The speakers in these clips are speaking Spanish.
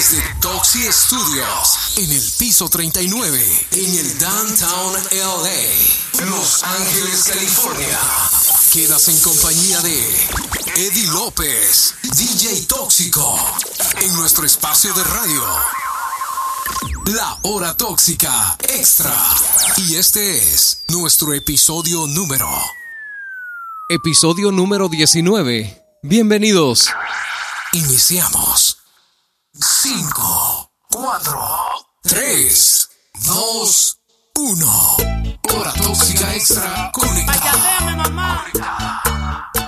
desde Toxi Studios, en el piso 39, en el Downtown LA, Los Ángeles, California. Quedas en compañía de Eddie López, DJ Tóxico, en nuestro espacio de radio. La hora tóxica extra. Y este es nuestro episodio número. Episodio número 19. Bienvenidos. Iniciamos. 5, 4, 3, 2, 1. Hora tóxica extra conectada. Ay, mamá. Conectada.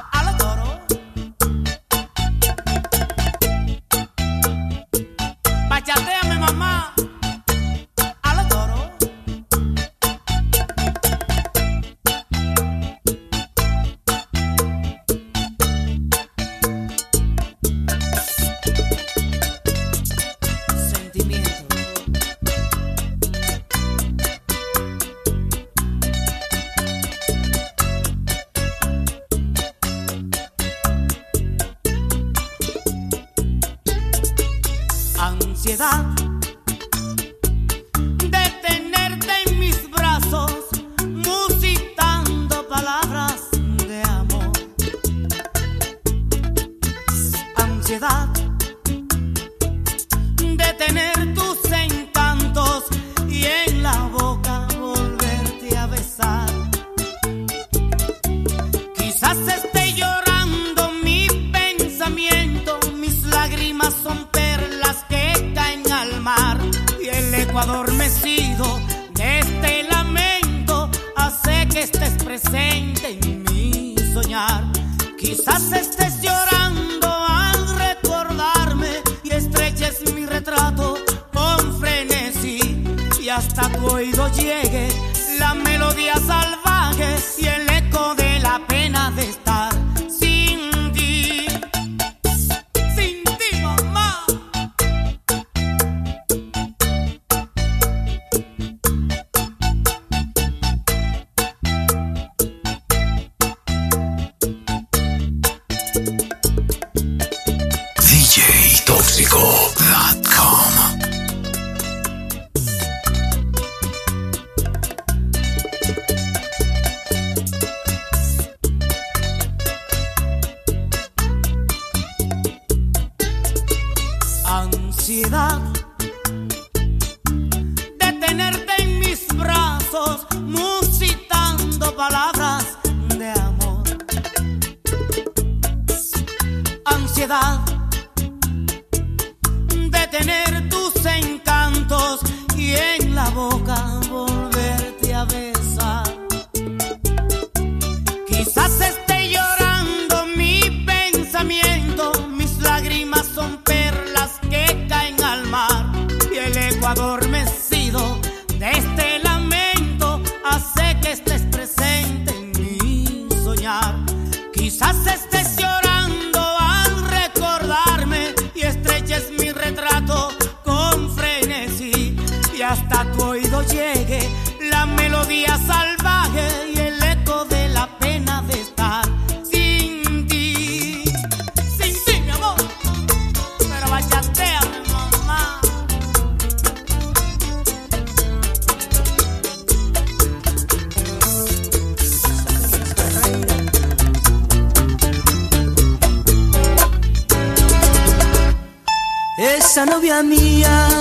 mía.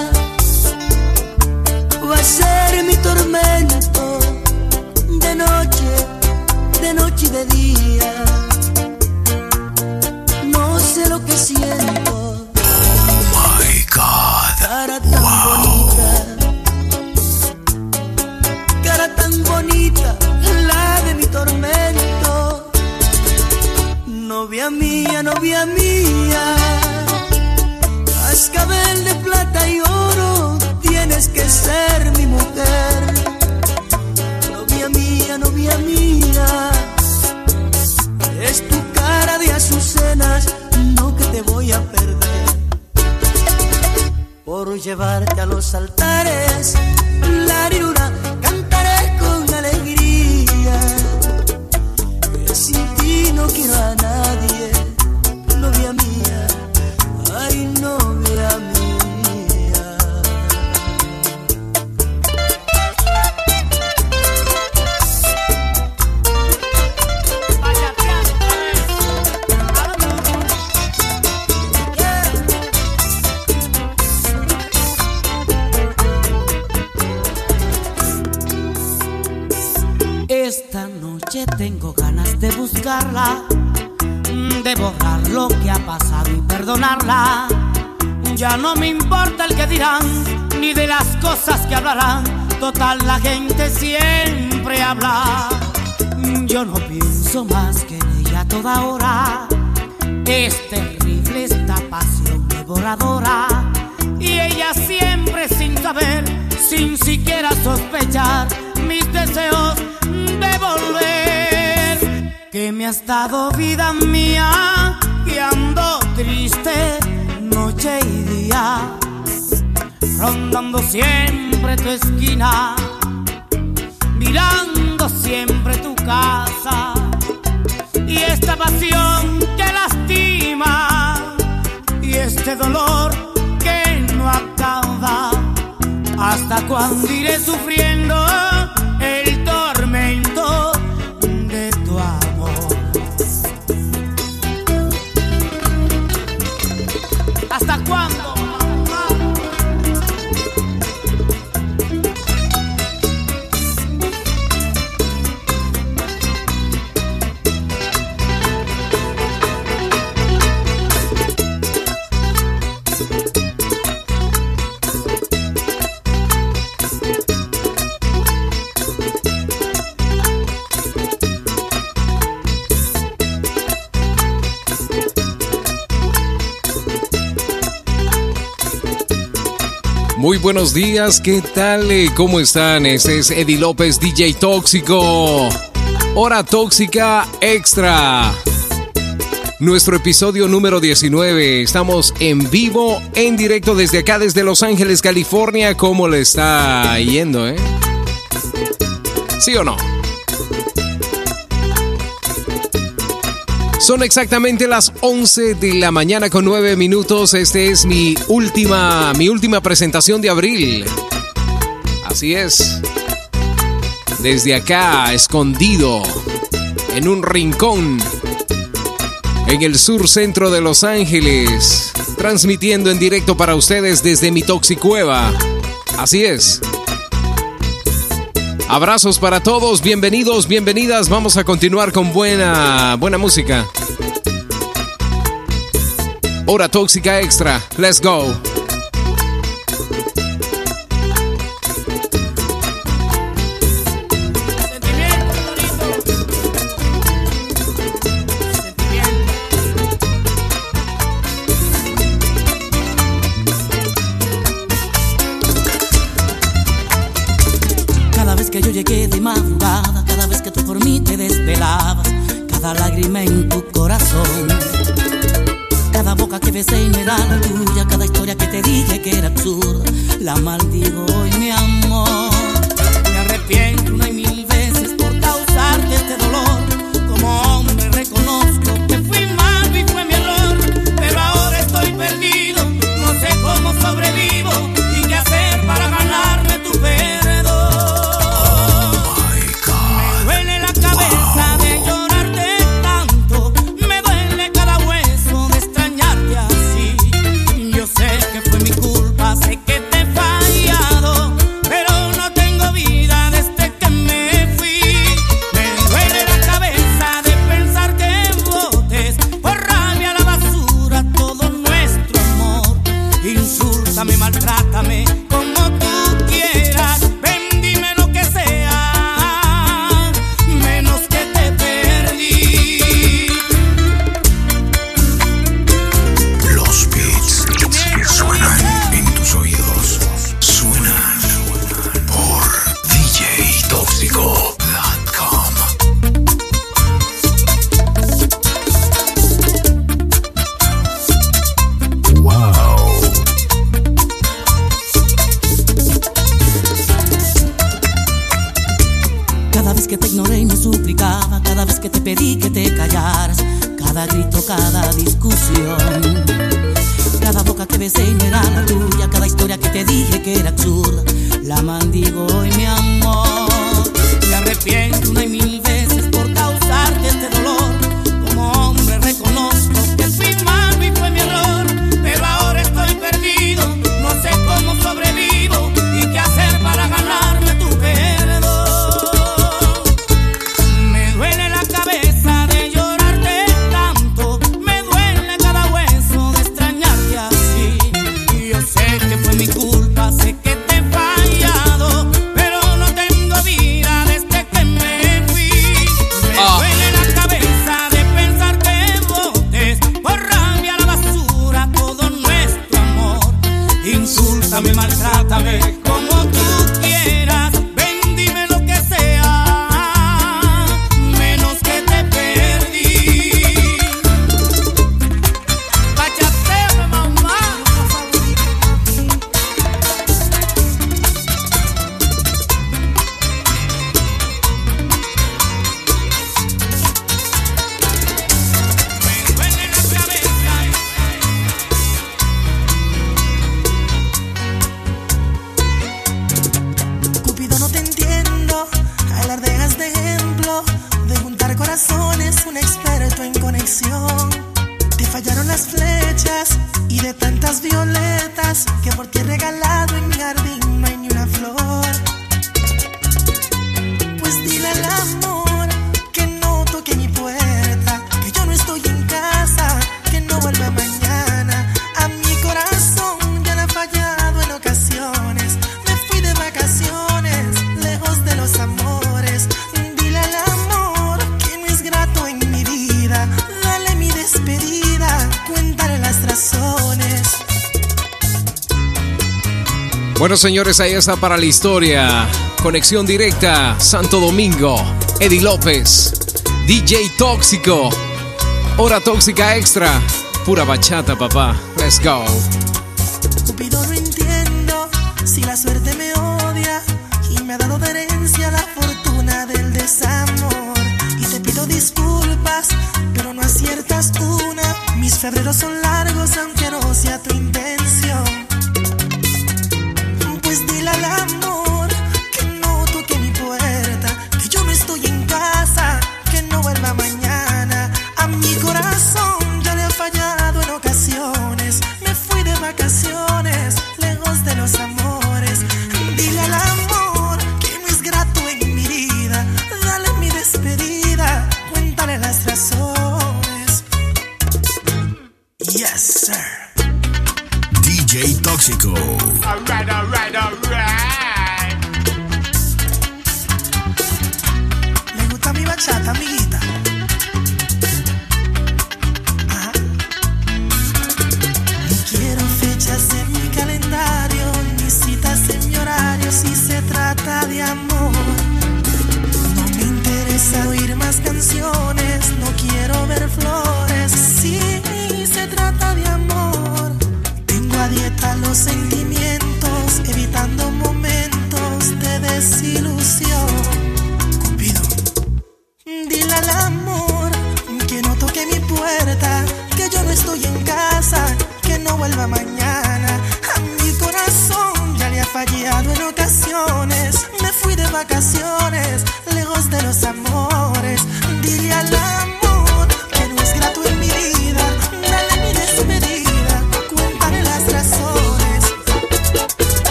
¿Qué tal? Eh, ¿Cómo están? Este es Eddie López, DJ Tóxico. Hora Tóxica Extra. Nuestro episodio número 19. Estamos en vivo, en directo desde acá, desde Los Ángeles, California. ¿Cómo le está yendo, eh? ¿Sí o no? Son exactamente las 11 de la mañana con 9 minutos. Este es mi última, mi última presentación de abril. Así es. Desde acá, escondido, en un rincón, en el sur centro de Los Ángeles, transmitiendo en directo para ustedes desde mi Toxicueva. Así es. Abrazos para todos, bienvenidos, bienvenidas. Vamos a continuar con buena, buena música. Hora tóxica extra. Let's go. la maldigo y me amo. Bueno, señores, ahí está para la historia. Conexión directa, Santo Domingo, Eddie López, DJ Tóxico, Hora Tóxica Extra, pura bachata, papá. Let's go.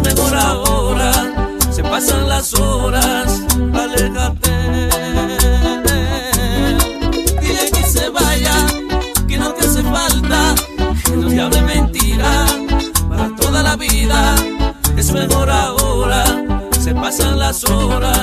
es mejor ahora. Se pasan las horas, aléjate. Dile que se vaya, que no te hace falta, que no te hable mentira para toda la vida. Es mejor ahora, se pasan las horas.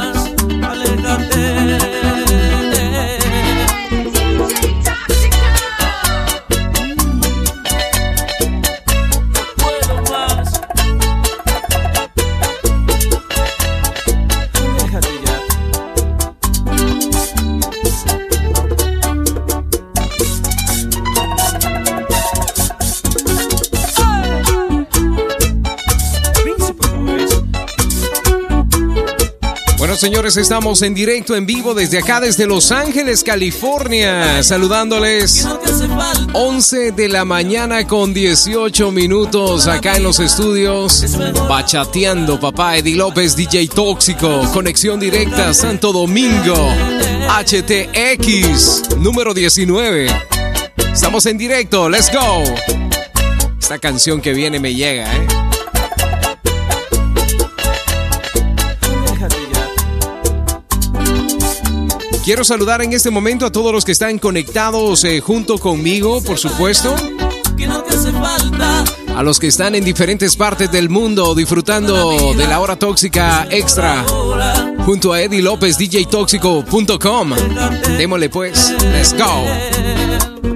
Señores, estamos en directo, en vivo, desde acá, desde Los Ángeles, California, saludándoles 11 de la mañana con 18 minutos acá en los estudios, bachateando, papá, Eddie López, DJ Tóxico, conexión directa, Santo Domingo, HTX, número 19. Estamos en directo, let's go. Esta canción que viene me llega, ¿eh? Quiero saludar en este momento a todos los que están conectados eh, junto conmigo, por supuesto. A los que están en diferentes partes del mundo disfrutando de la hora tóxica extra junto a Eddie López, DJTóxico.com. Démosle pues, let's go.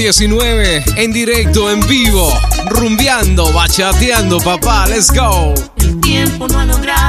19 en directo, en vivo, rumbeando, bachateando, papá, let's go. El tiempo no ha logrado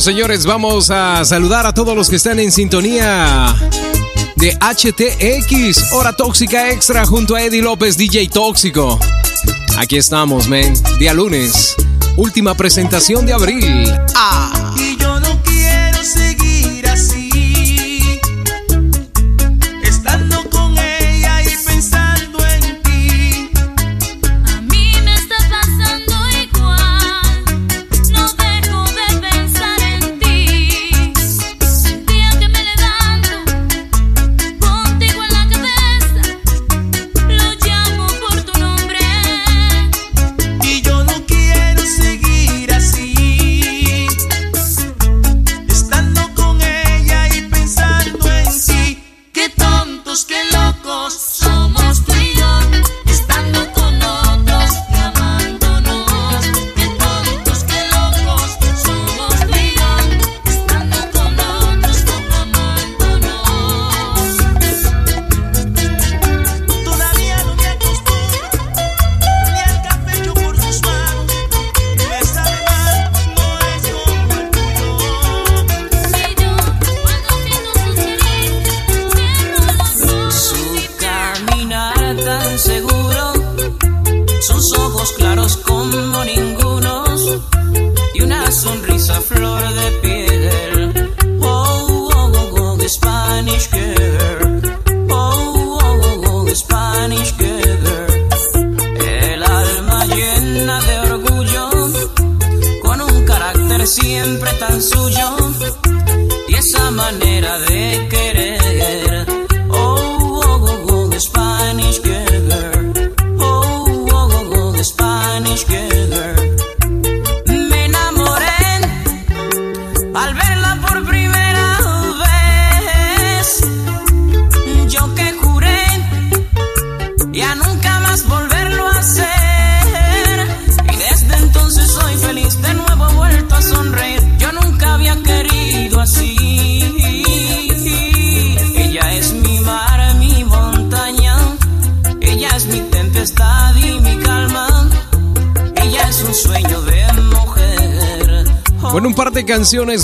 Señores, vamos a saludar a todos los que están en sintonía de HTX, Hora Tóxica Extra, junto a Eddie López, DJ Tóxico. Aquí estamos, men. Día lunes, última presentación de abril. ¡Ah!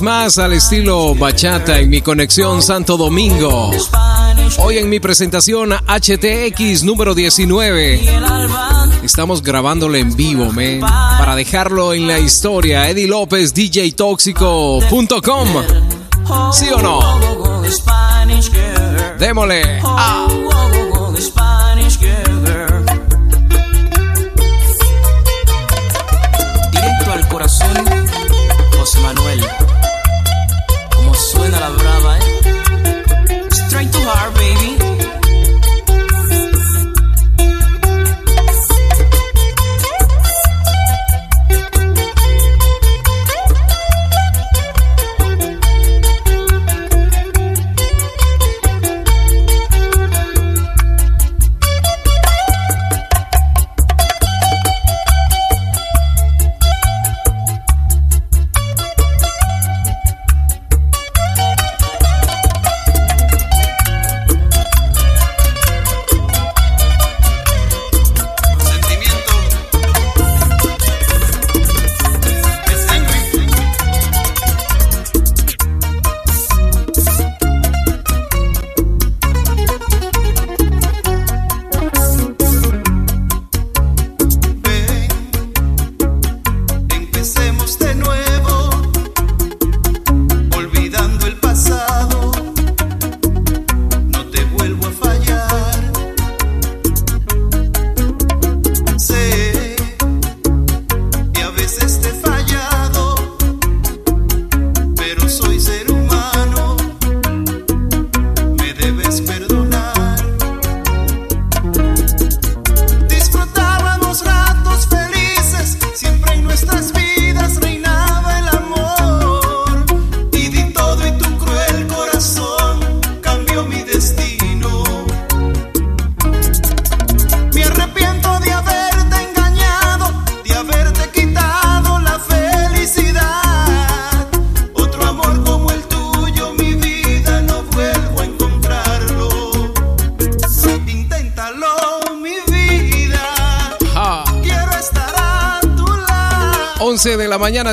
más al estilo bachata en mi conexión Santo Domingo. Hoy en mi presentación HTX número 19. Estamos grabándolo en vivo, men. Para dejarlo en la historia, Eddie López, DJTóxico.com. ¿Sí o no? Démole. Ah.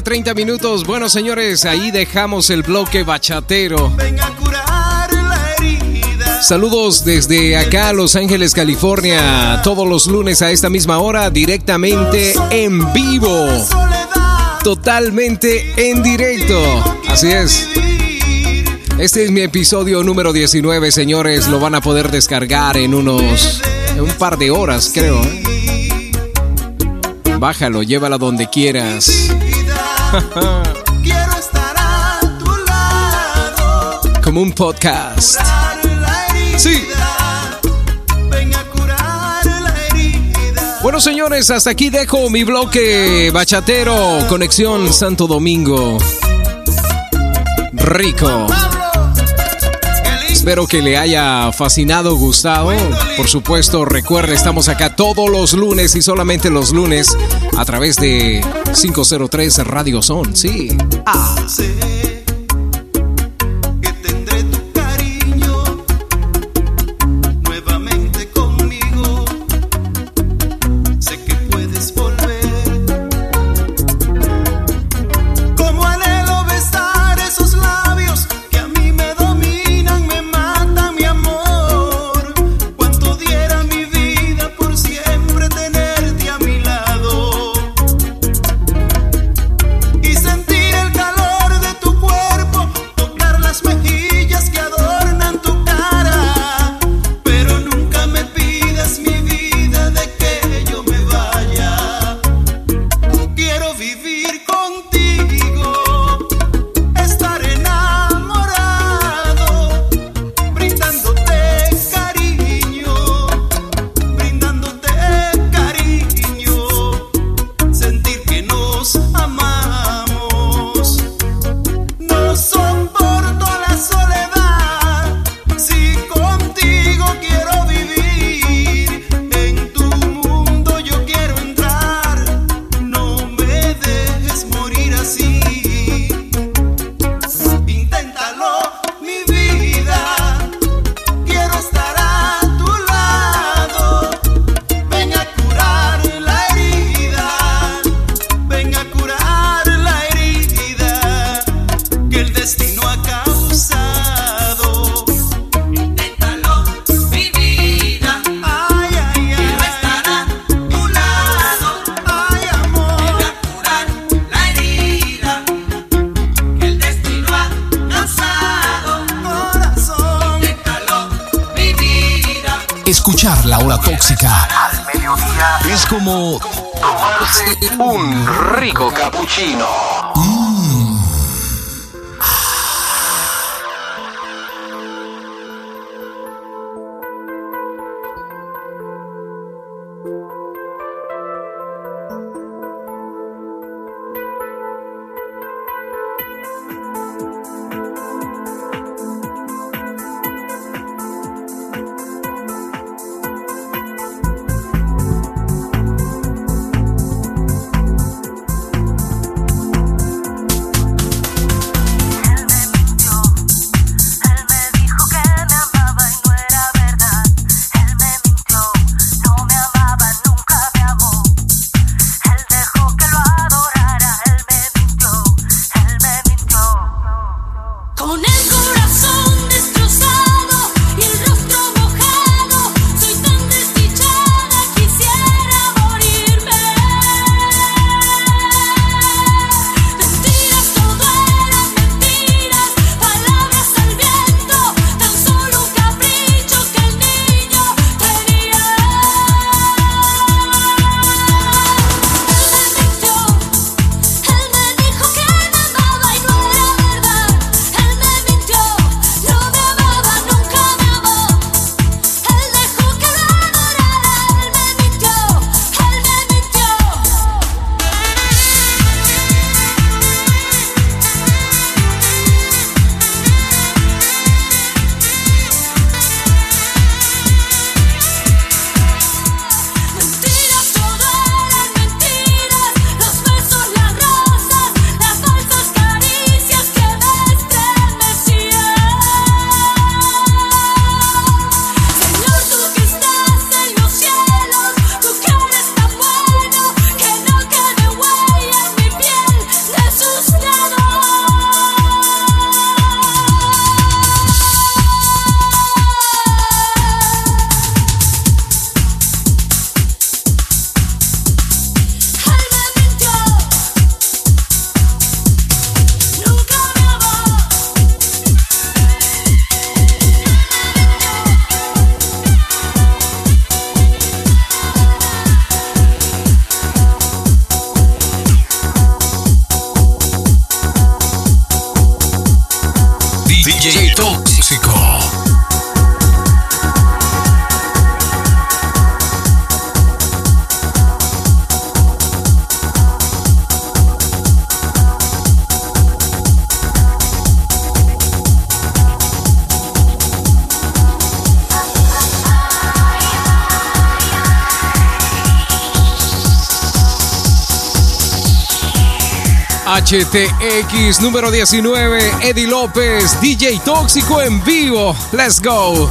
30 minutos. Bueno, señores, ahí dejamos el bloque bachatero. Saludos desde acá, Los Ángeles, California. Todos los lunes a esta misma hora, directamente en vivo. Totalmente en directo. Así es. Este es mi episodio número 19, señores. Lo van a poder descargar en unos. en un par de horas, creo. ¿eh? Bájalo, llévala donde quieras. Quiero estar a tu lado. Como un podcast. Sí. Bueno, señores, hasta aquí dejo mi bloque bachatero. Conexión Santo Domingo. Rico. Espero que le haya fascinado, gustado. Por supuesto, recuerde, estamos acá todos los lunes y solamente los lunes a través de 503 Radio Son. Sí. Sé Tóxico. HTX número 19, Eddie López, DJ Tóxico en vivo. Let's go.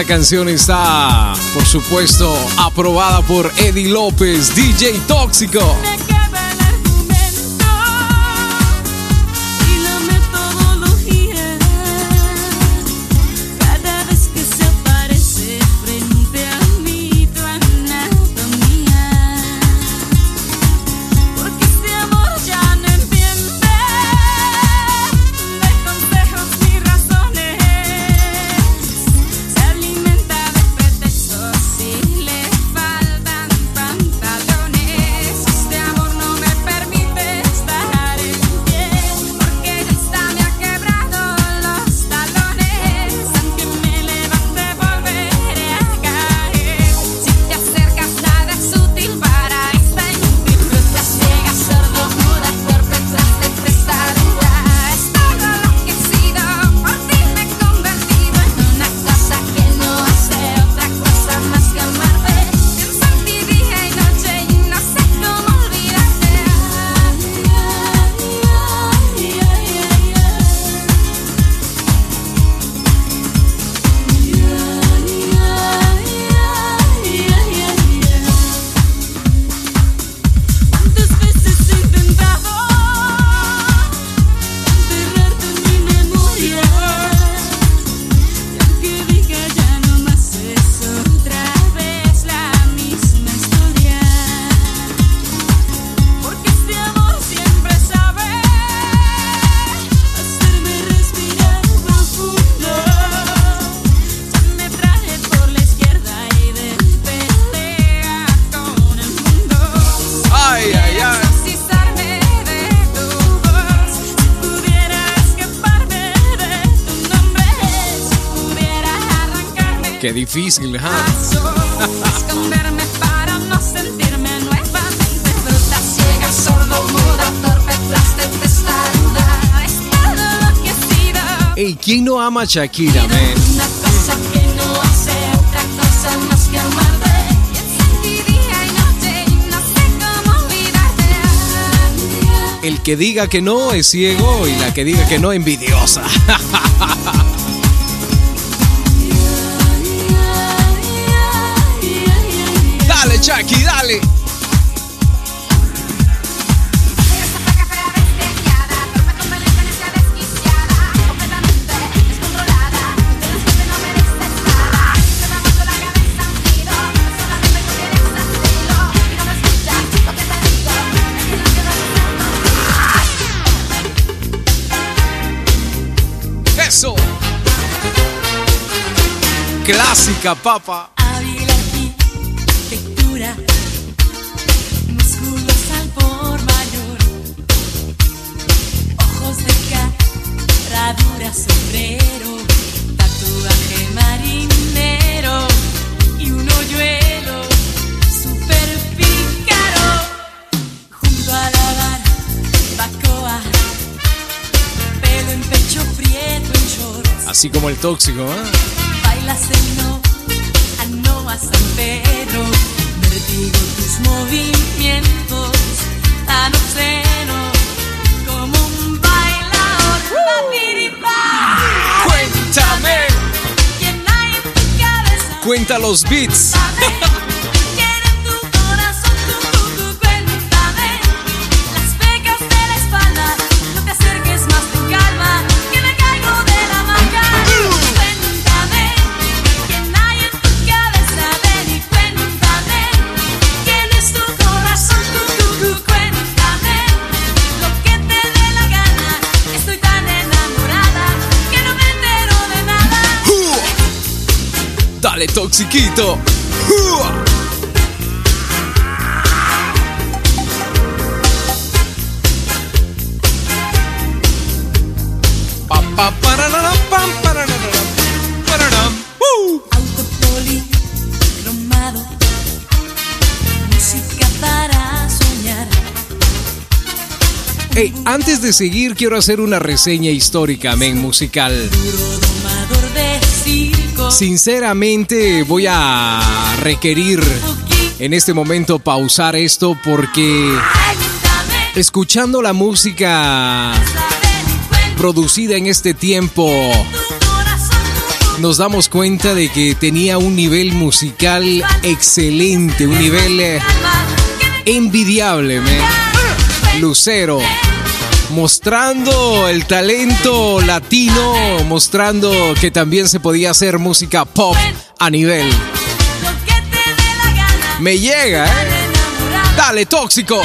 Esta canción está, por supuesto, aprobada por Eddie López, DJ Tóxico. ¿quién no ama a Shakira. El que diga que no es ciego y la que diga que no envidiosa. clásica, papa. Abrir arquitectura, músculos al por mayor, ojos de carradura, sombrero, tatuaje marinero y un hoyuelo super pícaro. Junto a la bar, bacoa, pelo en pecho prieto en shorts. Así como el tóxico, ¿eh? alla se no, a no a San Pedro, vertigo tus movimientos tan obscenos como un bailador. Uh, cuéntame. ¿Quién hay en tu cabeza? Cuenta los beats. Dale, toxiquito. Para. Hey, antes de seguir, quiero hacer una reseña histórica, men musical. Sinceramente voy a requerir en este momento pausar esto porque escuchando la música producida en este tiempo nos damos cuenta de que tenía un nivel musical excelente, un nivel eh, envidiable. Lucero mostrando el talento latino, mostrando que también se podía hacer música pop a nivel. Me llega, ¿eh? Dale, tóxico.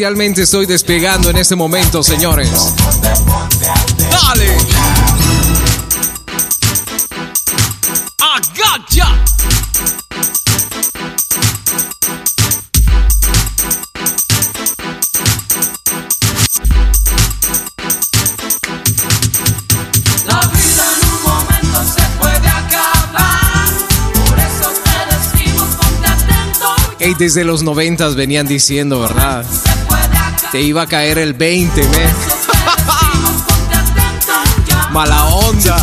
Oficialmente estoy despegando en este momento, señores. ¡Dale! ¡Agacha! La vida en un momento se puede acabar. Por eso te decimos ponte atento. Ey, desde los noventas venían diciendo, ¿verdad? Te iba a caer el 20, me. Te decimos ponte atento. Ya Mala onda.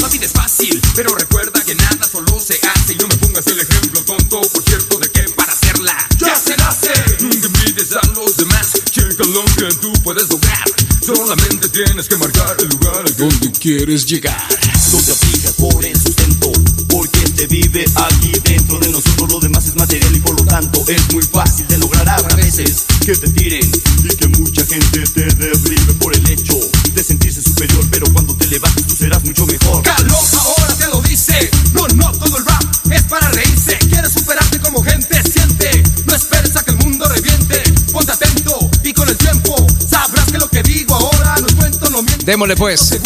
La vida es fácil, pero recuerda que nada solo se hace. Y no me pongas el ejemplo tonto, por cierto, de que para hacerla ya se nace. Nunca envidies a los demás, checa lo que tú puedes lograr. Solamente tienes que marcar el lugar al que ¿Dónde quieres llegar? No te aflijas por el sustento, porque este vive aquí dentro de nosotros. Lo demás es material y por lo tanto es muy fácil de lograr. Habrá veces que te tiren Démosle pues.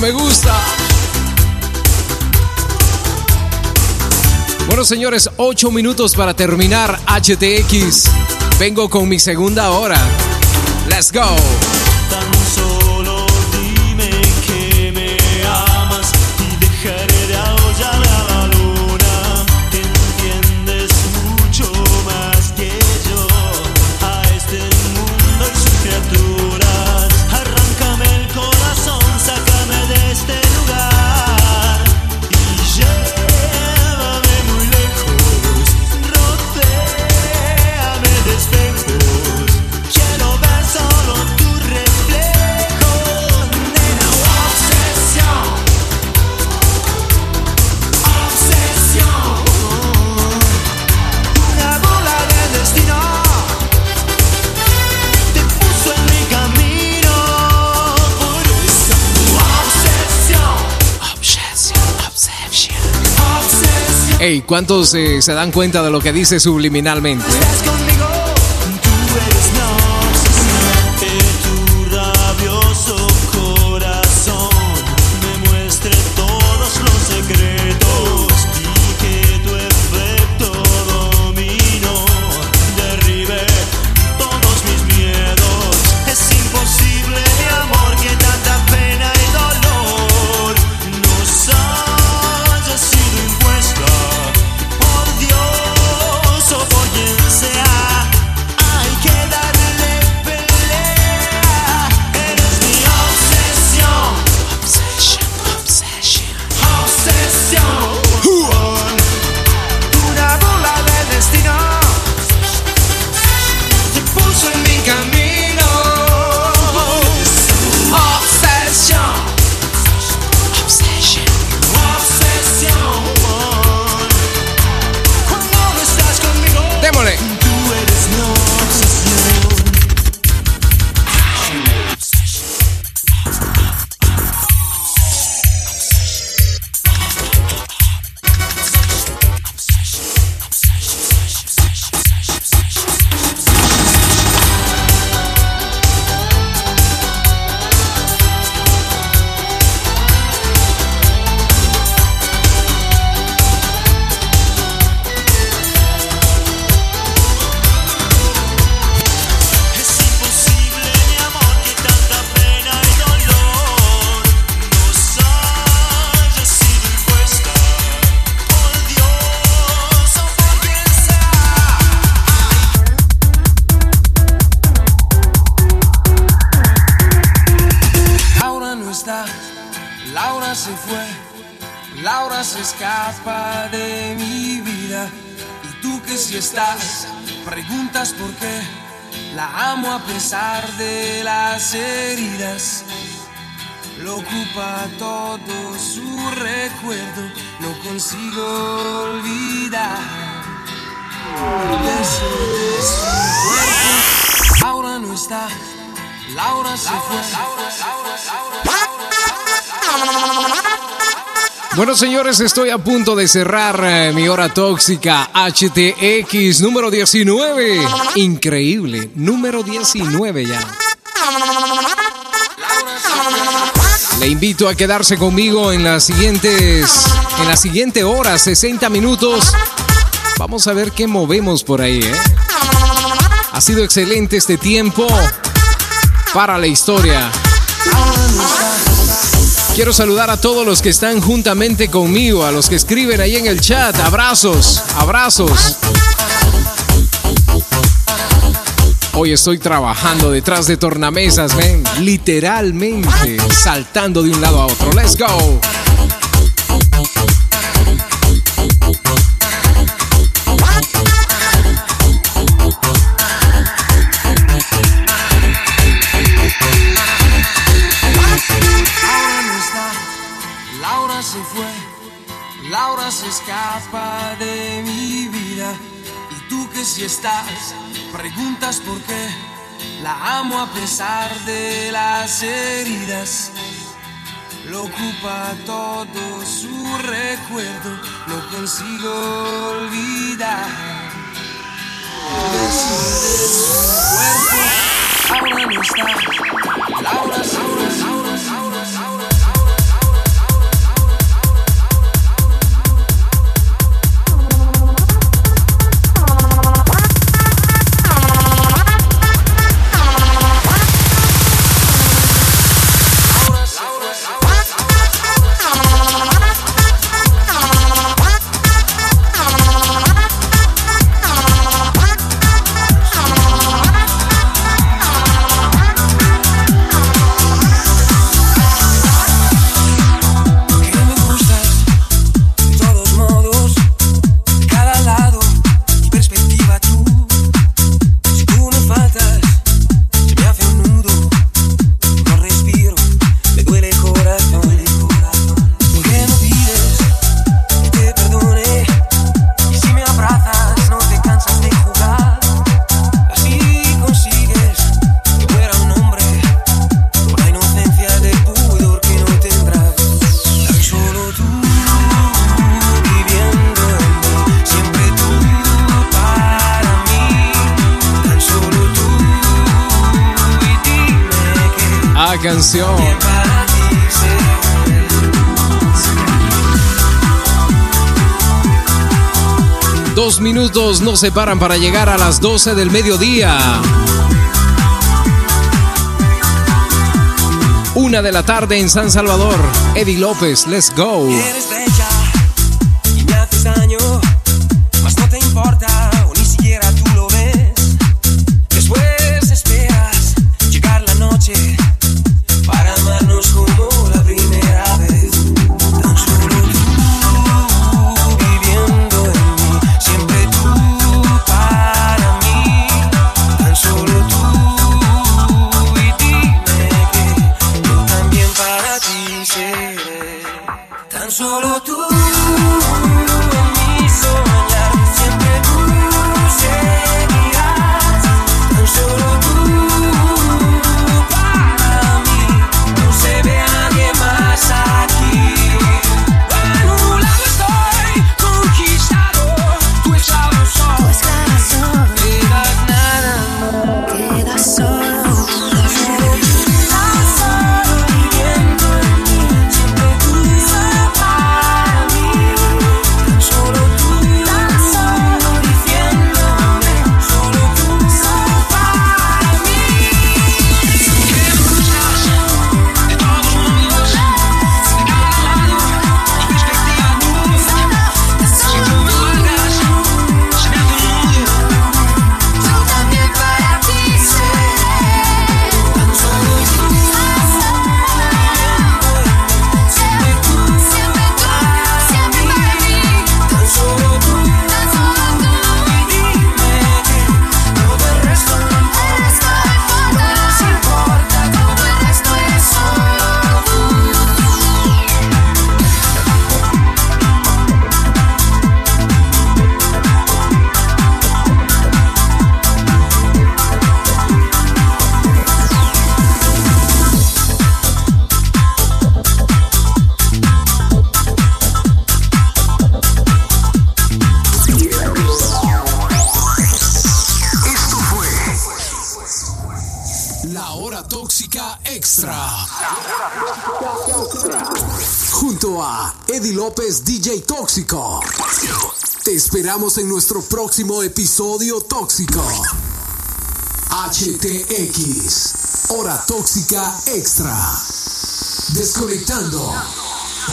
Me gusta. Bueno, señores, 8 minutos para terminar HTX. Vengo con mi segunda hora. Let's go. ¿Cuántos eh, se dan cuenta de lo que dice subliminalmente? Pesar de las heridas. Lo ocupa todo su recuerdo, no consigo olvidar. Beso de su cuerpo. Laura no está, Laura se fue. Bueno, señores, estoy a punto de cerrar eh, mi hora tóxica HTX número 19. Increíble, número 19 ya. Le invito a quedarse conmigo en las siguientes en la siguiente hora, 60 minutos. Vamos a ver qué movemos por ahí, ¿eh? Ha sido excelente este tiempo para la historia. Quiero saludar a todos los que están juntamente conmigo, a los que escriben ahí en el chat. Abrazos, abrazos. Hoy estoy trabajando detrás de tornamesas, ven, literalmente saltando de un lado a otro. Let's go. Escapa de mi vida. Y tú que si estás, preguntas por qué. La amo a pesar de las heridas. Lo ocupa todo su recuerdo, no consigo olvidar. Su cuerpo, Laura no está, Laura se fue. Dos minutos nos separan para llegar a las 12 del mediodía. Una de la tarde en San Salvador. Eddie López, let's go. próximo episodio tóxico. HTX, hora tóxica extra. Desconectando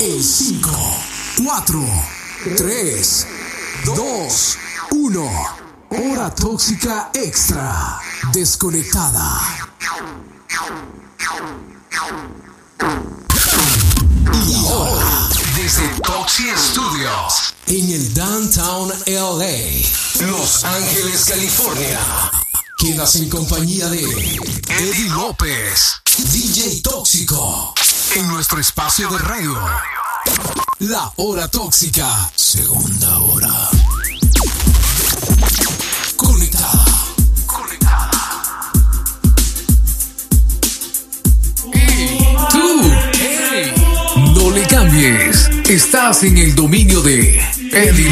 en 5, 4, 3, 2, 1. Hora tóxica extra. Desconectada. de Eddie López, DJ Tóxico, en nuestro espacio de radio. La Hora Tóxica, segunda hora. Conectada. Conectada. Hey, tú, hey. No le cambies. Estás en el dominio de Eddie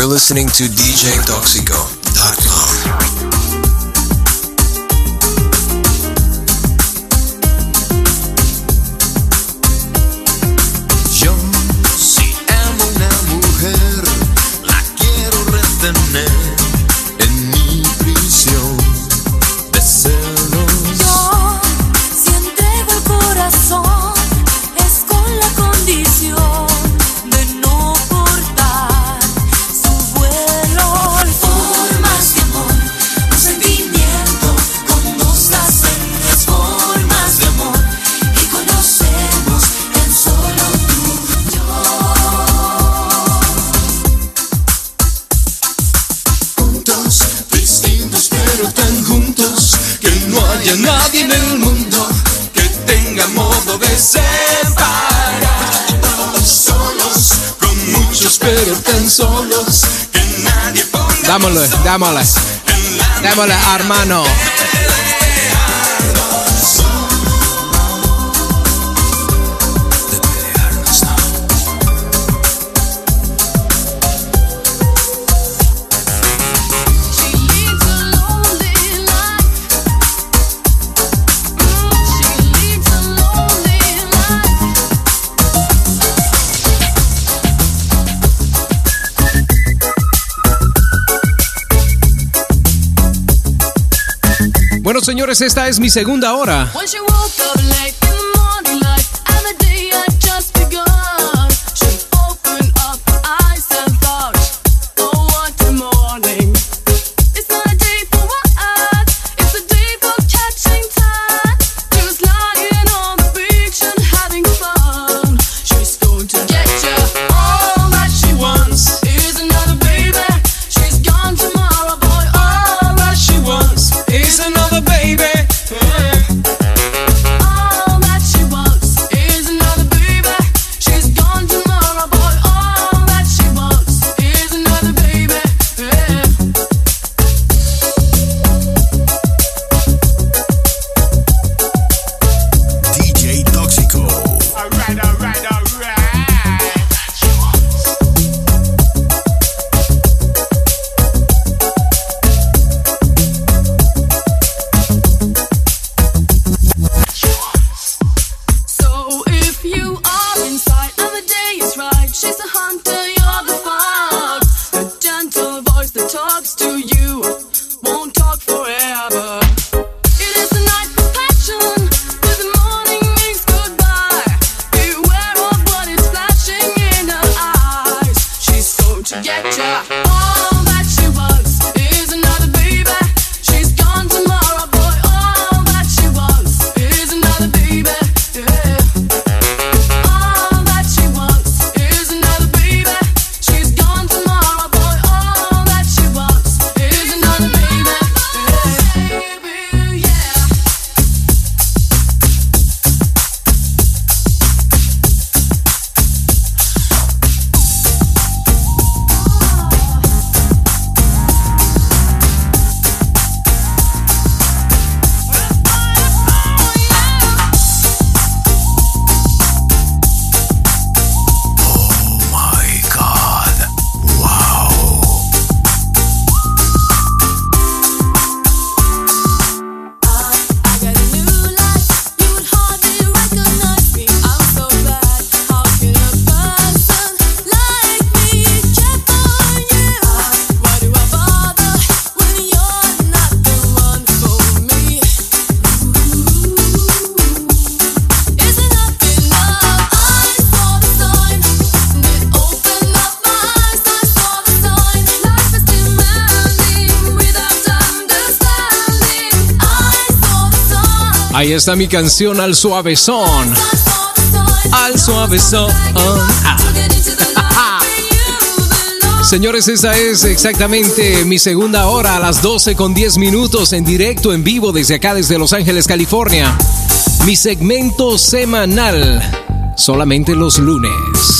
You're listening to DJ Toxico. Dámosle, dámosle. Démosle, hermano. señores, esta es mi segunda hora. Ahí está mi canción al suavezón. Al suavezón. Ah. Señores, esa es exactamente mi segunda hora a las 12 con 10 minutos en directo, en vivo desde acá, desde Los Ángeles, California. Mi segmento semanal, solamente los lunes.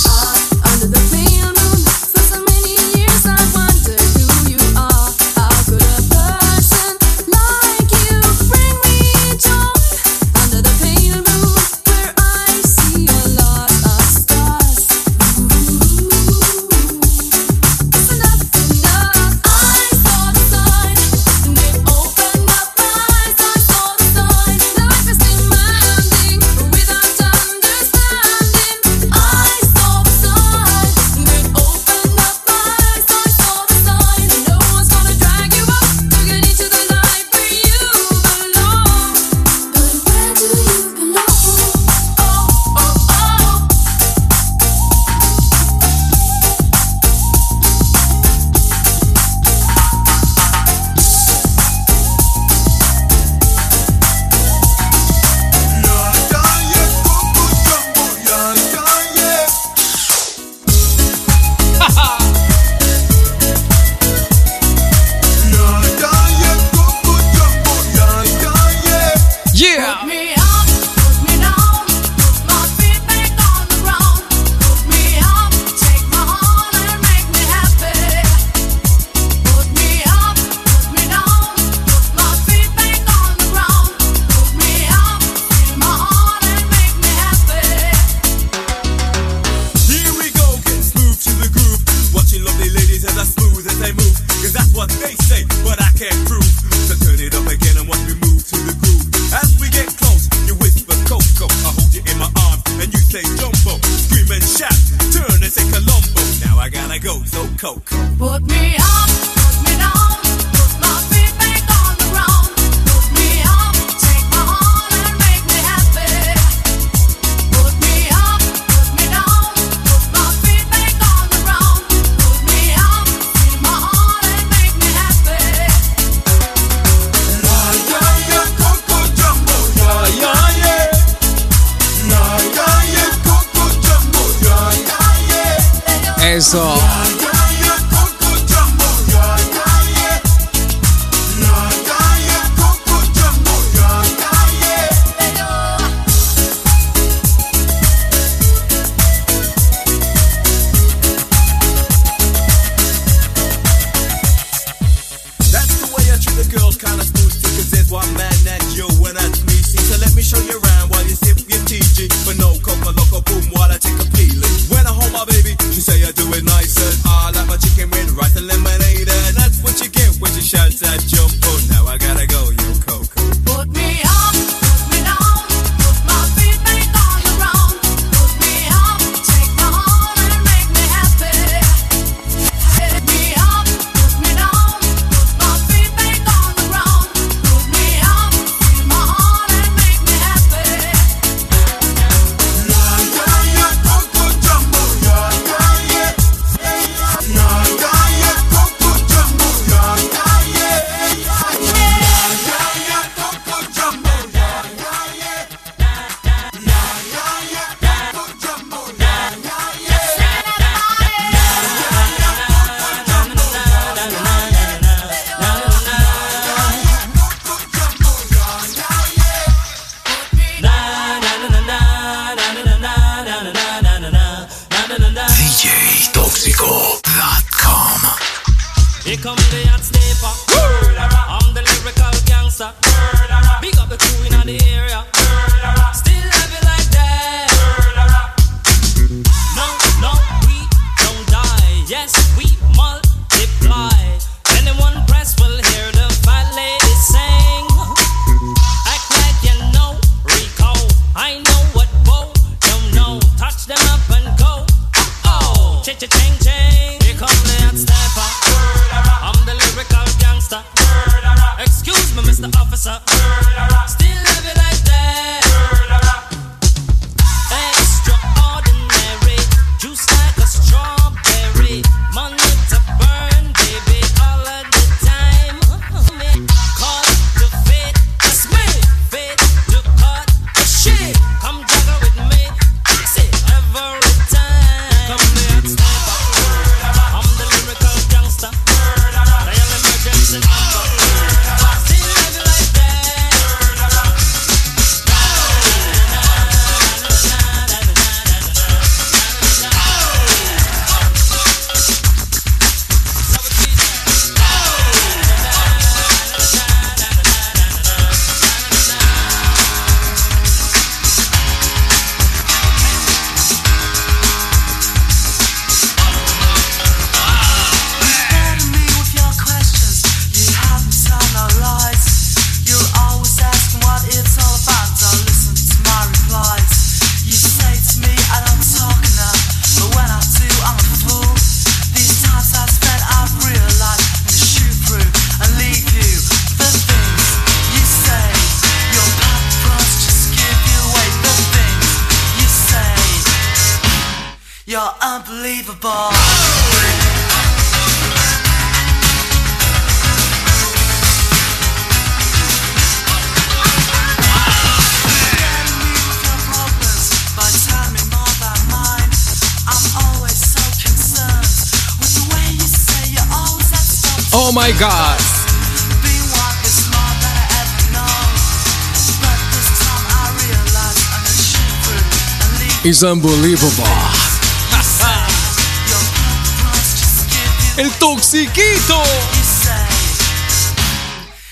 is unbelievable. El toxiquito.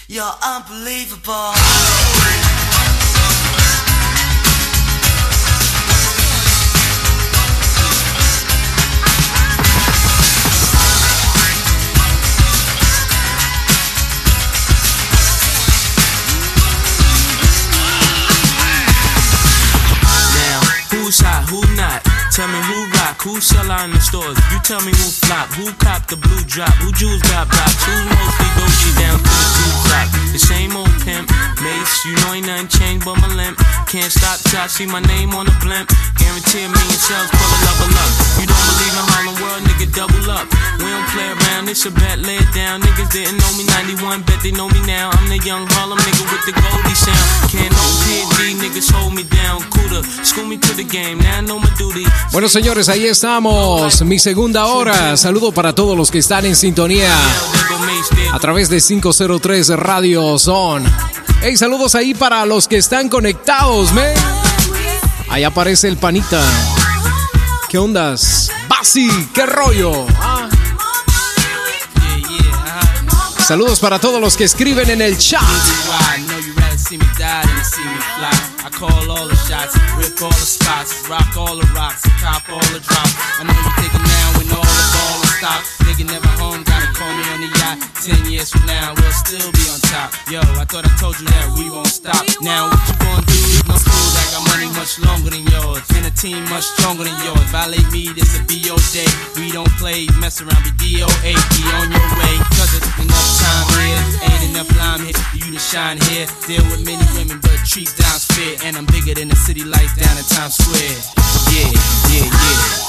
You're unbelievable. find the stores. You tell me who flop, who cop the blue drop, who jewels got blocks, who's mostly dozy down to the blue drop. The same old pimp. You know ain't nothing changed but my limp. Can't stop till I see my name on the blimp. Guarantee a million shells for the level up. You don't believe in Harlem World, nigga, double up. We don't play around, it's a bet, lay it down. Niggas didn't know me 91, bet they know me now. I'm the young Harlem nigga with the Goldie sound. Can't no PD, niggas hold me down. Cooler, school me to the game, now I know my duty. Bueno, señores, ahí estamos. Mi segunda hora. Saludo para todos los que están en sintonía a través de 503 Radio Zone. Hey, saludos ahí para los que están conectados, man. Ahí aparece el panita. ¿Qué ondas? Basi, qué rollo. Ah. Saludos para todos los que escriben en el chat. I me me call all the shots, rip all the spots, rock all the rocks, cop all the drops. I know you think it now when all the ball is stopped. Nigga never home, gotta call me on the yacht. Ten years from now, we'll still be on top. Yo, I thought I told you that we won't stop. Now what you gonna do? No fool, I got money much longer than yours. And a team much stronger than yours. Violate me, this a BO. We don't play, mess around, be DOA. Be on your way, cause it's enough time here. Ain't enough lime here for you to shine here. Deal with many women, but treat down's fair. And I'm bigger than the city lights down in Times Square. Yeah, yeah, yeah.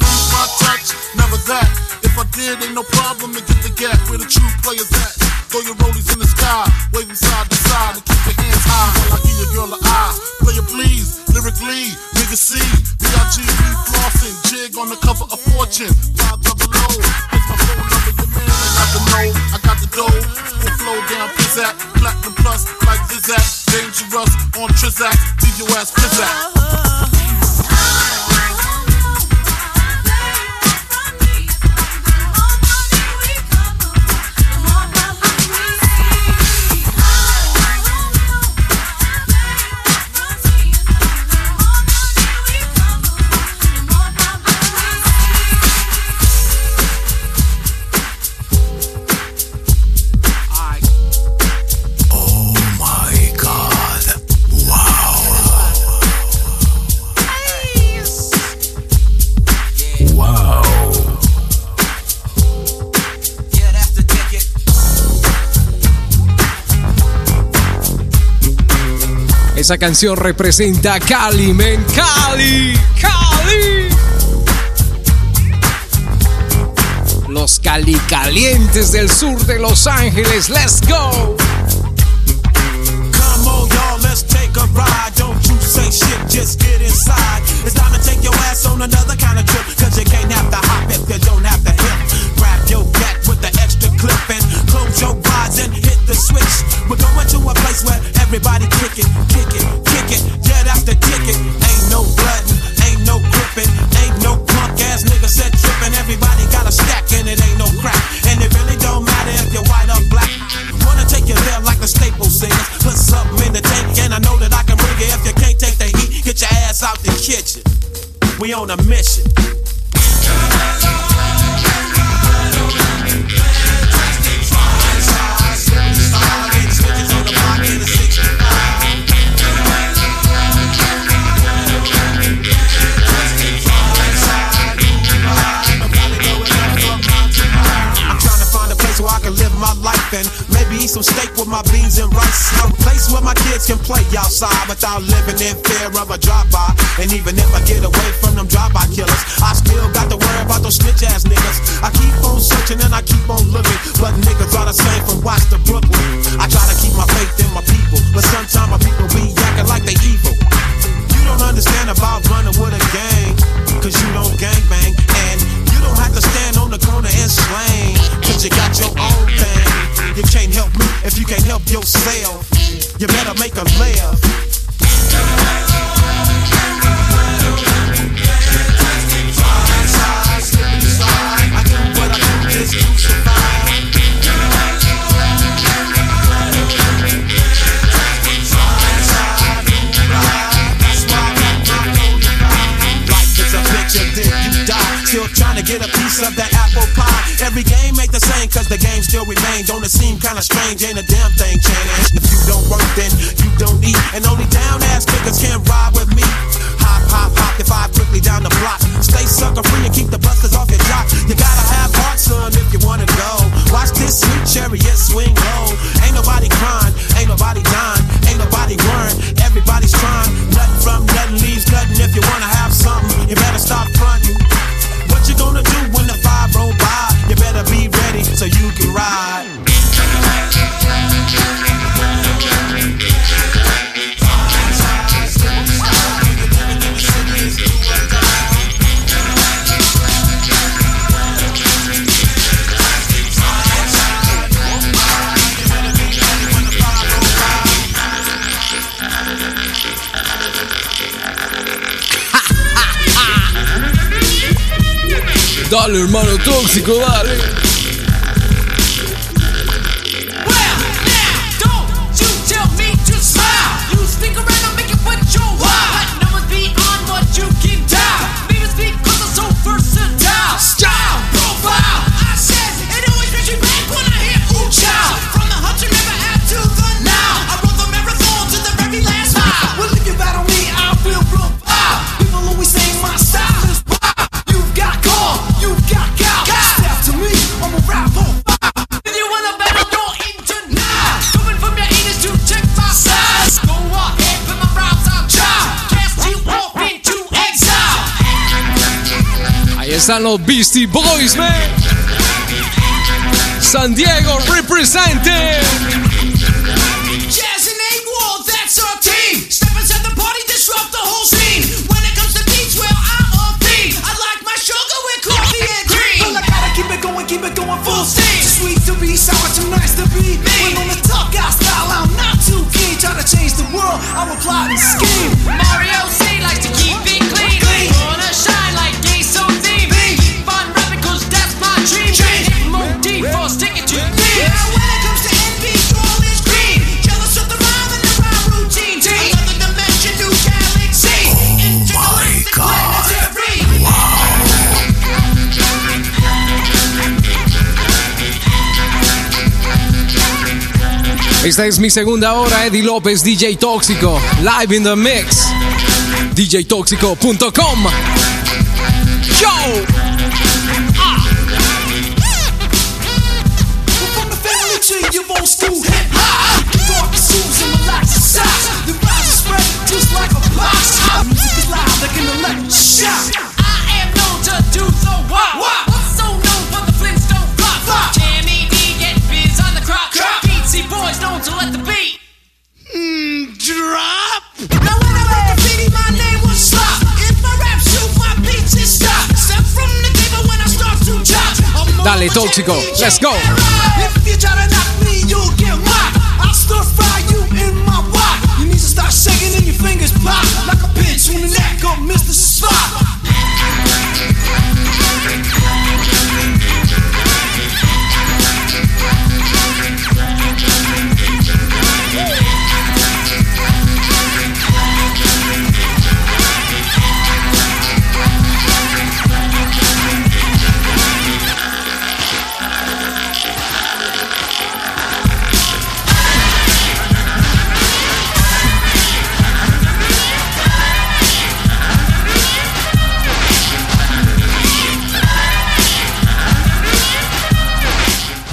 my touch, never that. If I did, ain't no problem to get the gap where the true players at. Throw your rollies in the sky, waving side to side, and keep your hands high while I give your girl an eye. Player please, lyrically, nigga C, B.I.G. flossing, jig on the cover of Fortune, five double O. Here's my phone number, your man, I got the know, I got the dough. Full flow down, pizzat, platinum plus, like Zizak, dangerous on Trizak, leave your ass pizzat. Uh-huh. Esa canción representa Cali, men. Cali, Cali. Los Cali calientes del sur de Los Ángeles. Let's go. Come on, y'all, let's take a ride. Don't you say shit, just get inside. It's time to take your ass on another kind of trip. Cause you can't have to hop if you don't have to hip. Grab your gat with the extra clip and close your eyes and hit the switch. We're going to a place where everybody kick it, kick it, kick it. Yeah, that's the ticket. Ain't no bloodin', ain't no gripping, ain't no punk ass nigga said trippin'. Everybody got a stack and it ain't no crack. And it really don't matter if you're white or black. Wanna take you there like the Staples singers. Put something in the tank and I know that I can bring it. If you can't take the heat, get your ass out the kitchen. We on a mission. My beans and rice. A place where my kids can play outside without living in fear of a drive-by. And even if I get away from them drive-by killers, I still got to worry about those snitch ass niggas. I keep on searching and I keep on looking, but niggas are the same from Watts to Brooklyn. I try to keep my faith in my people, but sometimes my people be acting like they evil. You don't understand about running with a gang, cause you don't gang bang. And you don't have to stand on the corner and slang, cause you got your own. You can't help me if you can't help yourself. You better make a laugh. Get a piece of that. Every game ain't the same, cause the game still remains. Don't it seem kinda strange? Ain't a damn thing changed. If you don't work, then you don't eat. And only down ass niggas can ride with me. Hop, hop, hop, if I quickly down the block. Stay sucker free and keep the busters off your jock. You gotta have heart, son, if you wanna go. Watch this sweet chariot swing low. Ain't nobody crying, ain't nobody Dale, hermano tóxico, dale. Están los Beastie Boys, man. San Diego representing. Jazz and A-Wall, that's our team. Step inside the party, disrupt the whole scene. When it comes to beats, well, I'm a fiend. I like my sugar with coffee and cream. Well, I gotta keep it going, keep it going full steam. Too sweet to be sour, too nice to be me. When on the tough guy style, I'm not too keen. Try to change the world, I'm a plotting scheme. Mario Esta es mi segunda hora, Eddie López, DJ Tóxico, live in the mix. DJTóxico.com. I'm Dale, Tóxico, let's go.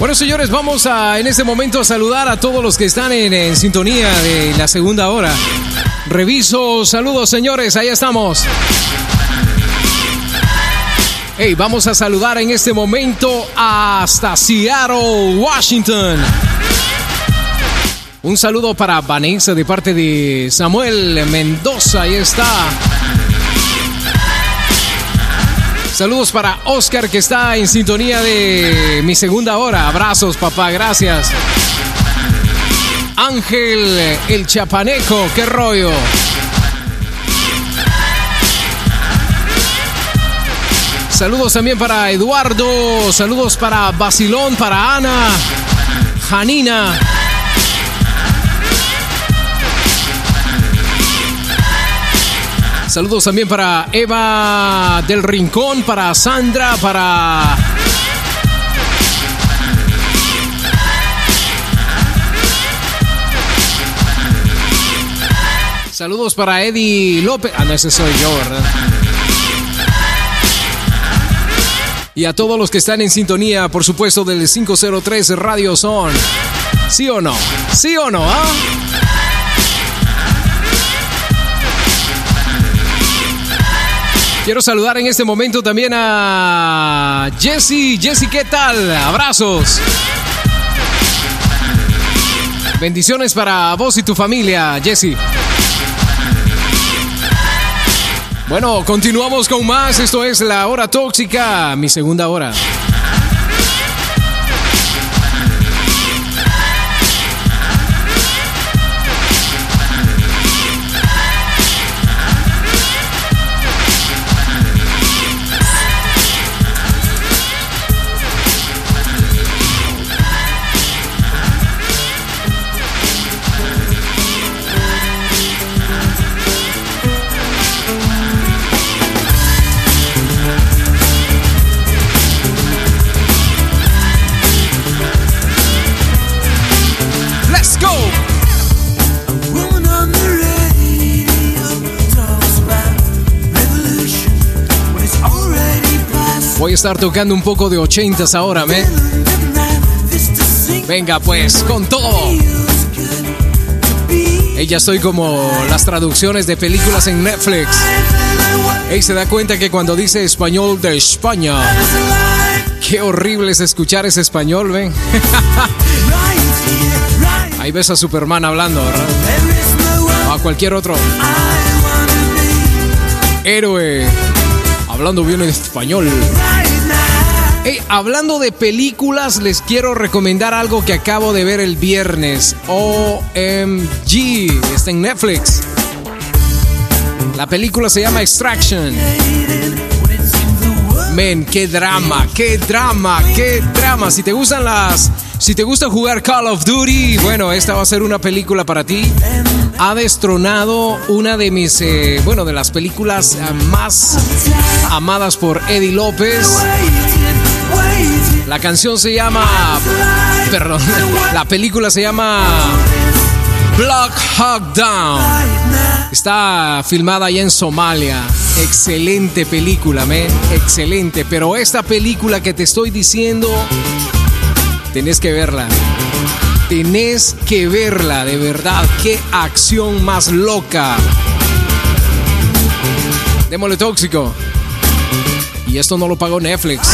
Bueno, señores, vamos a en este momento a saludar a todos los que están en, en sintonía de la segunda hora. Reviso, saludos, señores, ahí estamos. Hey, vamos a saludar en este momento hasta Seattle, Washington. Un saludo para Vanessa de parte de Samuel Mendoza, ahí está. Saludos para Oscar que está en sintonía de mi segunda hora. Abrazos, papá, gracias. Ángel, el chapaneco, qué rollo. Saludos también para Eduardo, saludos para Basilón, para Ana, Janina. Saludos también para Eva del Rincón, para Sandra, para Saludos para Eddie López. Ah, no, ese soy yo, ¿verdad? Y a todos los que están en sintonía, por supuesto, del 503 Radio Son. ¿Sí o no? ¿Sí o no? ¿Ah? Quiero saludar en este momento también a Jesse. Jesse, ¿qué tal? Abrazos. Bendiciones para vos y tu familia, Jesse. Bueno, continuamos con más. Esto es la hora tóxica, mi segunda hora. Estar tocando un poco de ochentas ahora, ¿me? Venga, pues, con todo. Ella estoy como las traducciones de películas en Netflix. Ey, se da cuenta que cuando dice español de España, qué horrible es escuchar ese español, ¿ven? Ahí ves a Superman hablando, ¿verdad? O a cualquier otro héroe hablando bien en español. Hablando de películas, les quiero recomendar algo que acabo de ver el viernes. OMG, está en Netflix. La película se llama Extraction. Men, qué drama, qué drama, qué drama. Si te gustan las. Si te gusta jugar Call of Duty, bueno, esta va a ser una película para ti. Ha destronado una de mis. eh, bueno, de las películas eh, más amadas por Eddie López. La canción se llama. Perdón. La película se llama. Block Hog Down. Está filmada allá en Somalia. Excelente película, men. Excelente. Pero esta película que te estoy diciendo, tenés que verla. Tenés que verla, de verdad. Qué acción más loca. Démosle tóxico. Y esto no lo pagó Netflix.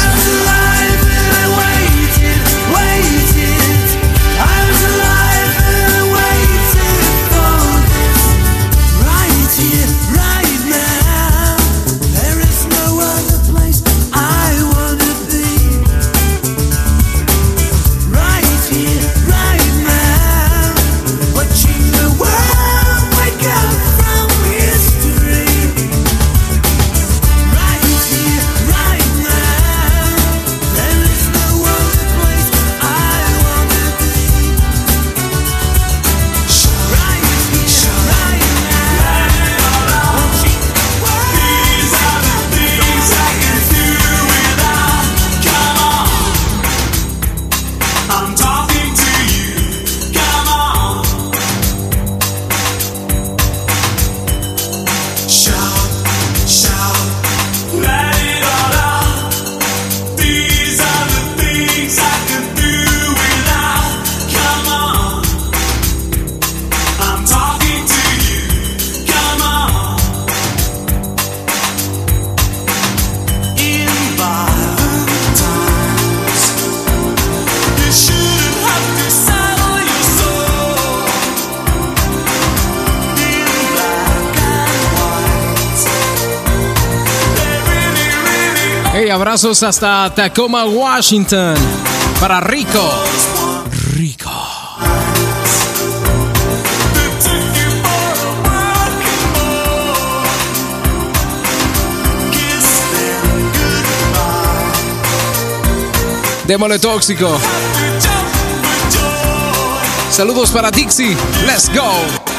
Abrazos hasta Tacoma, Washington. Para Rico. Rico. Démosle tóxico. Saludos para Dixie. Let's go.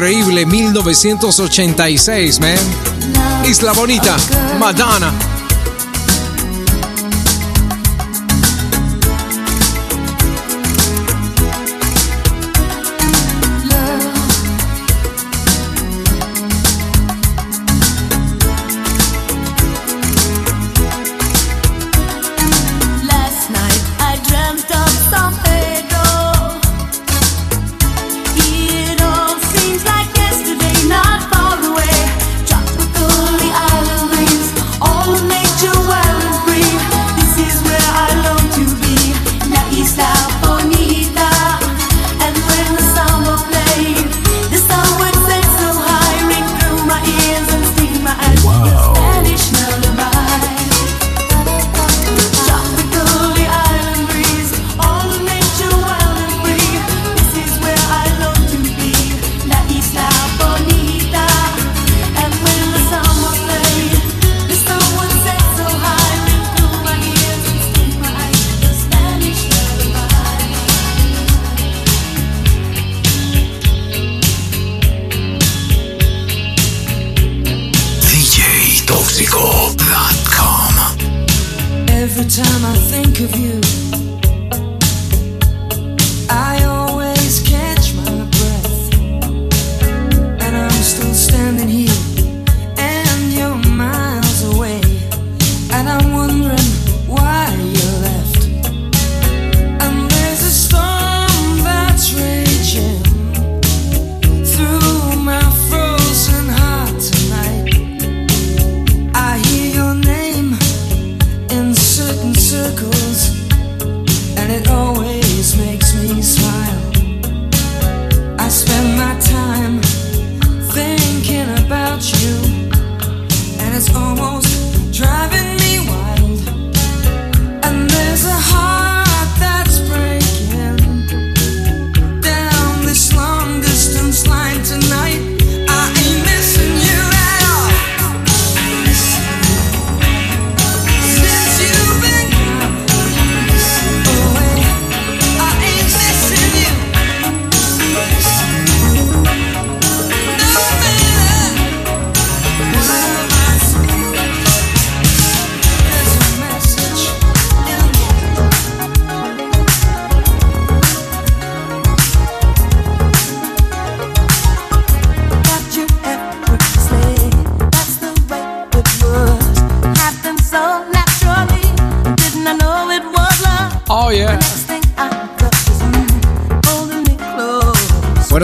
Increíble, 1986, man. Isla Bonita, Madonna.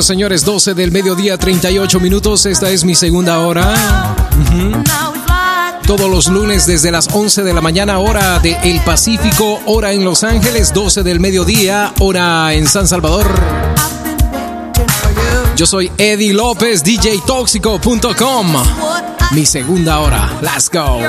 señores, 12 del mediodía, 38 minutos. Esta es mi segunda hora. Todos los lunes desde las 11 de la mañana, hora de El Pacífico, hora en Los Ángeles, 12 del mediodía, hora en San Salvador. Yo soy Eddie López, DJTóxico.com. Mi segunda hora. Let's go.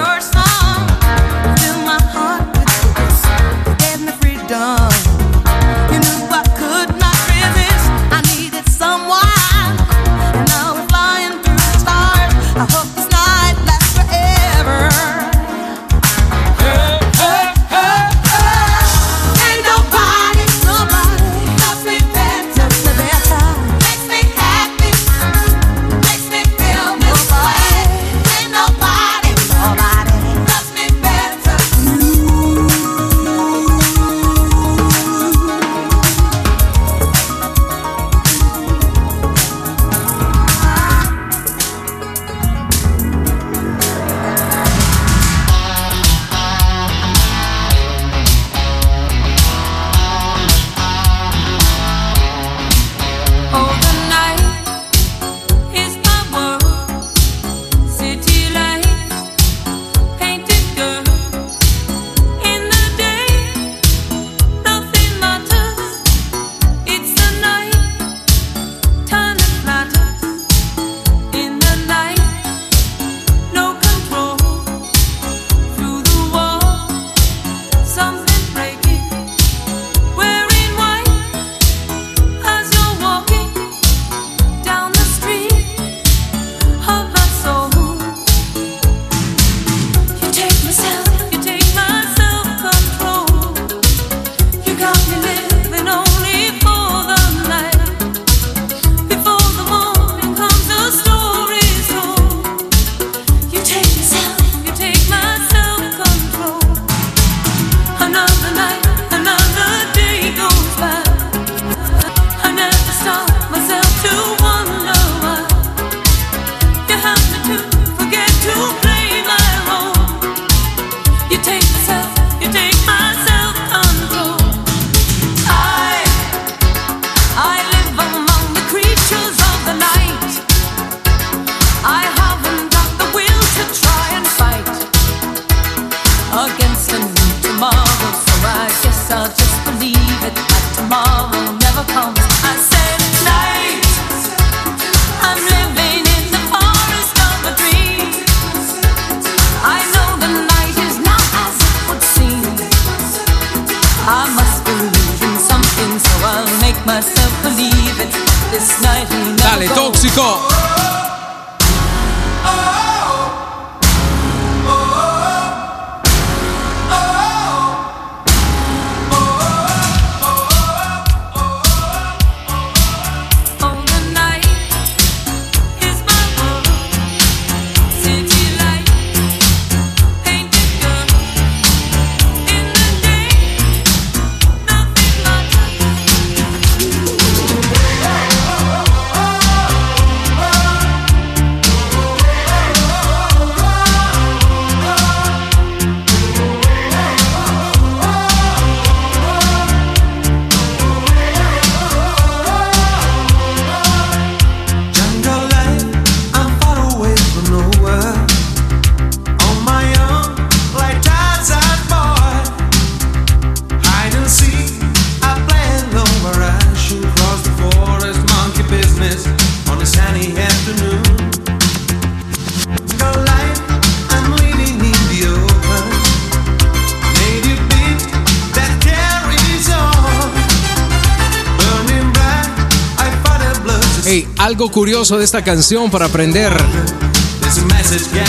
Curioso de esta canción para aprender.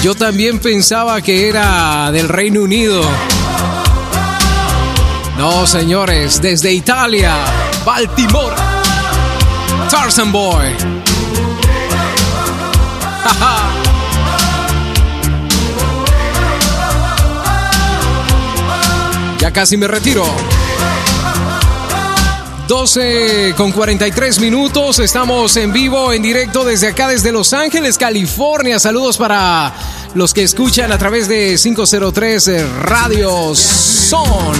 Yo también pensaba que era del Reino Unido. No, señores, desde Italia, Baltimore. Tarzan Boy. Ya casi me retiro. 12 con 43 minutos. Estamos en vivo, en directo desde acá, desde Los Ángeles, California. Saludos para los que escuchan a través de 503 Radio Son.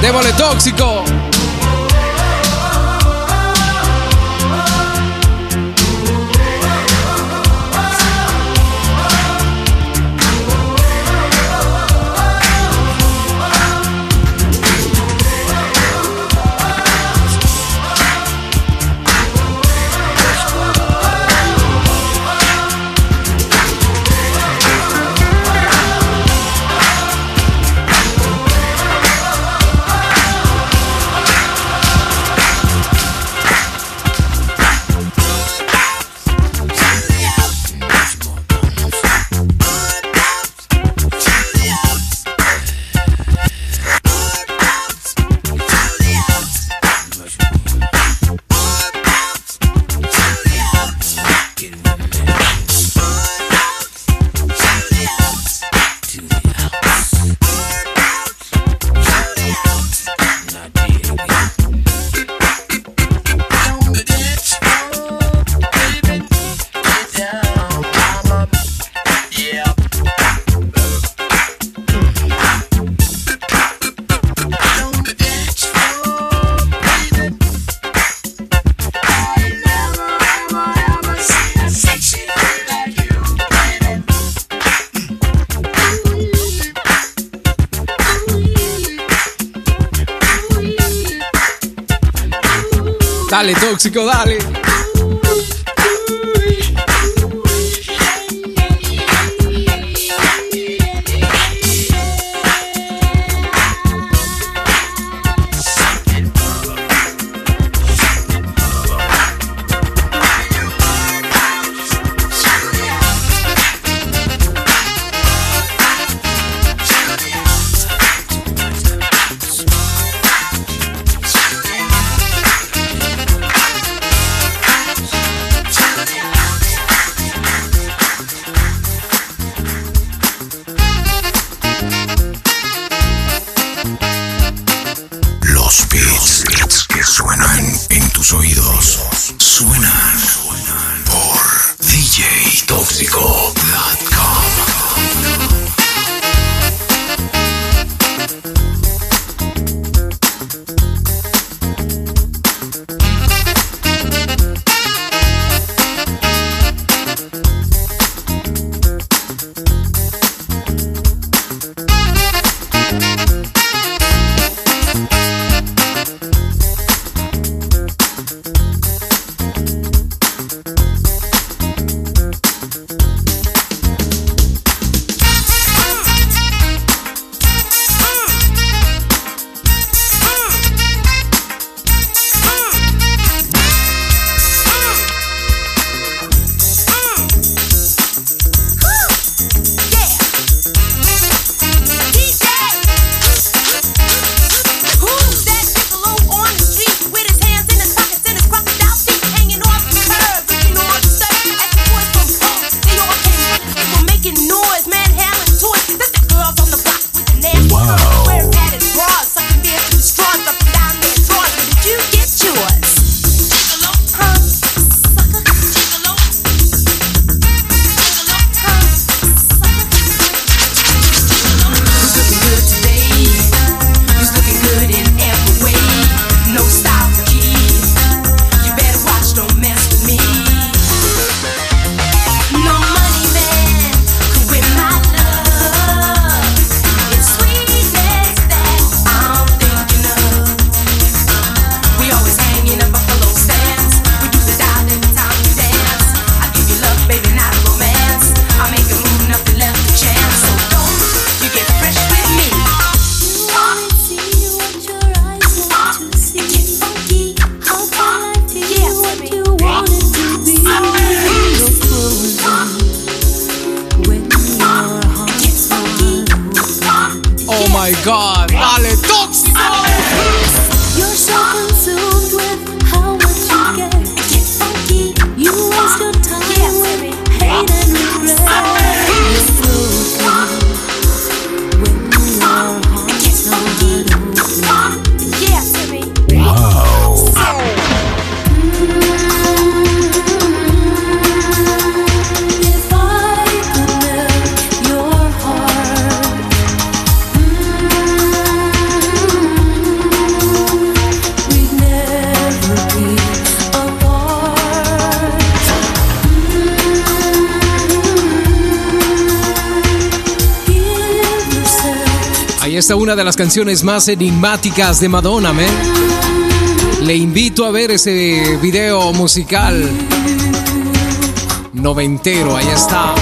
Débole tóxico. canciones más enigmáticas de Madonna, ¿me? Le invito a ver ese video musical noventero, ahí está.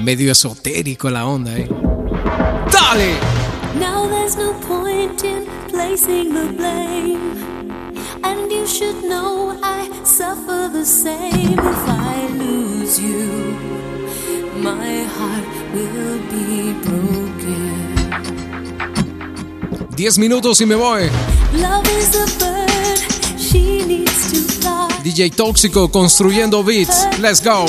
Medio esotérico la onda, ¿eh? ¡Dale! Now there's no point in placing the blame. And you should know I suffer the same if I lose you my heart will be broken. Diez minutos y me voy. Love is a bird, she needs to fly. DJ Tóxico construyendo beats. Let's go.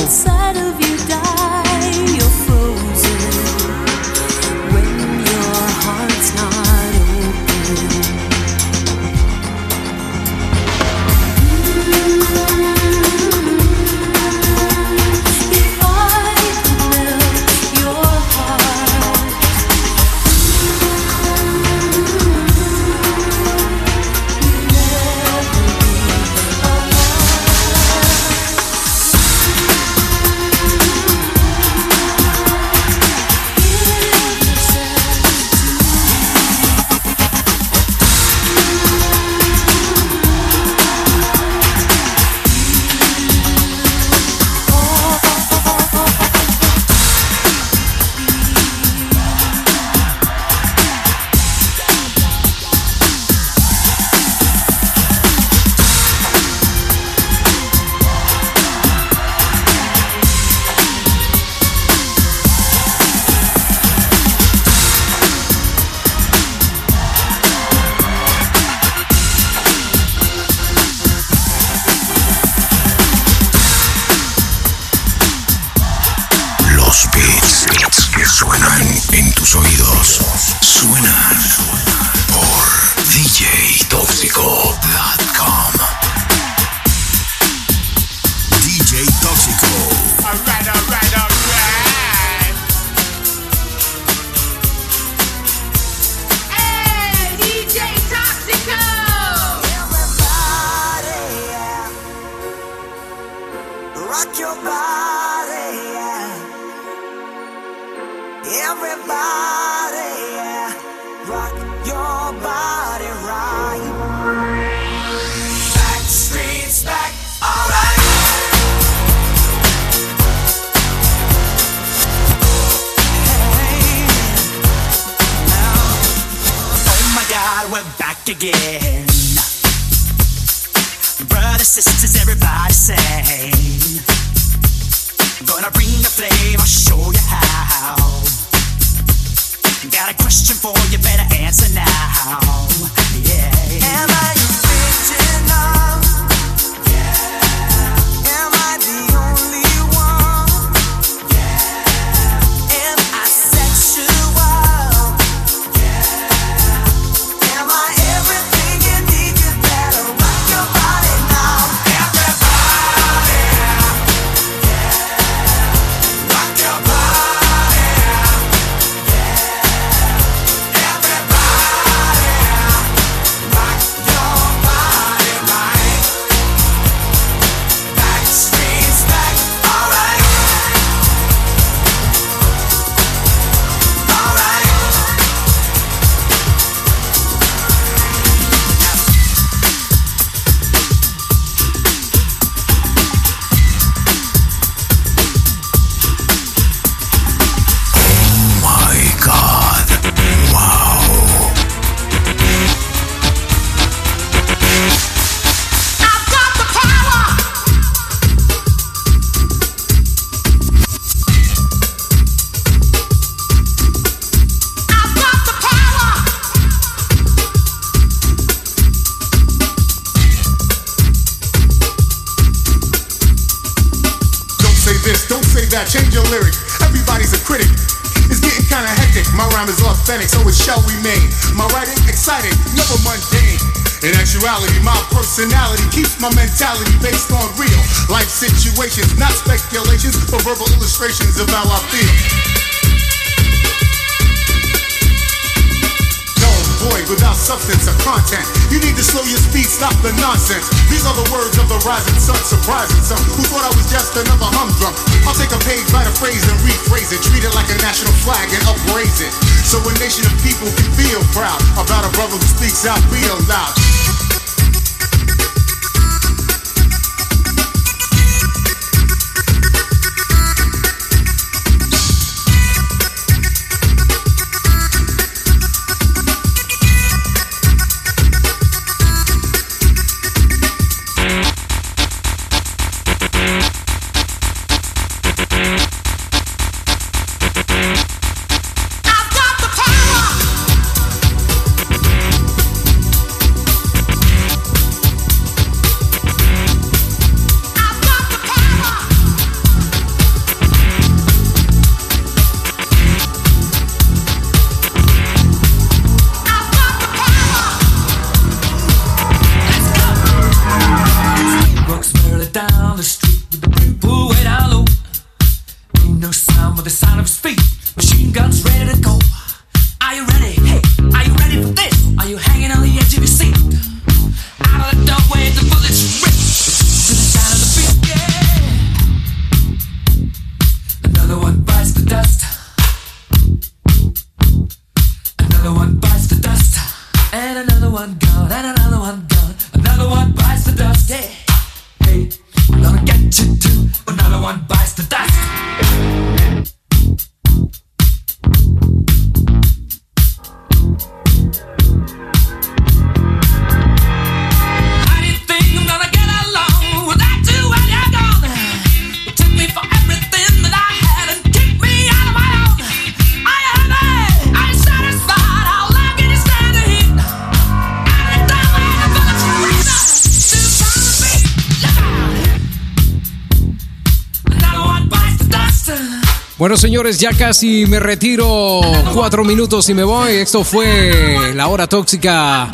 Bueno, señores, ya casi me retiro. Cuatro minutos y me voy. Esto fue la hora tóxica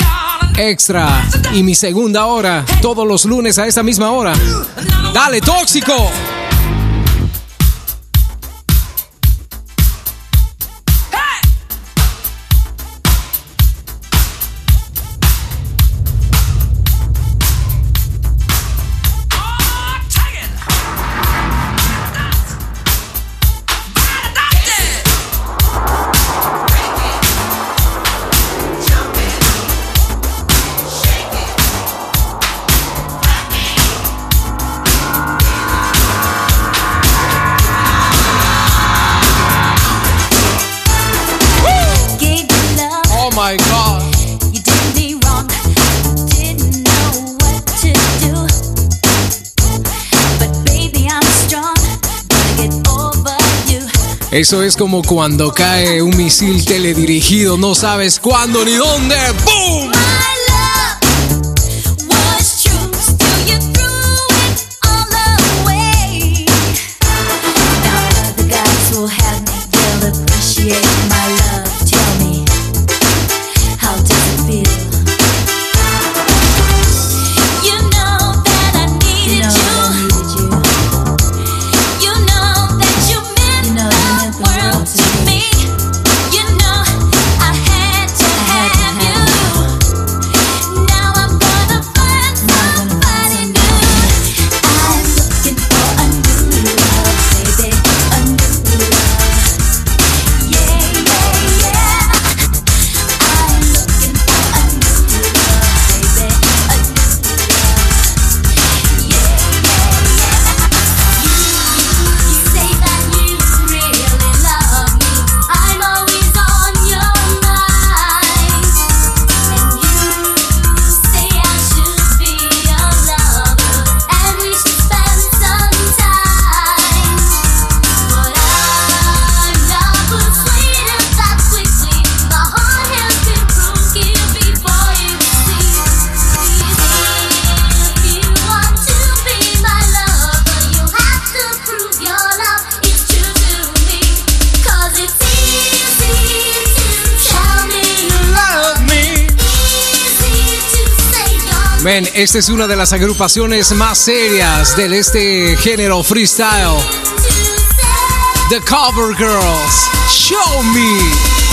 extra y mi segunda hora todos los lunes a esta misma hora. Dale, tóxico. Eso es como cuando cae un misil teledirigido, no sabes cuándo ni dónde. ¡Boom! Esta es una de las agrupaciones más serias del este género freestyle. The Cover Girls. Show me.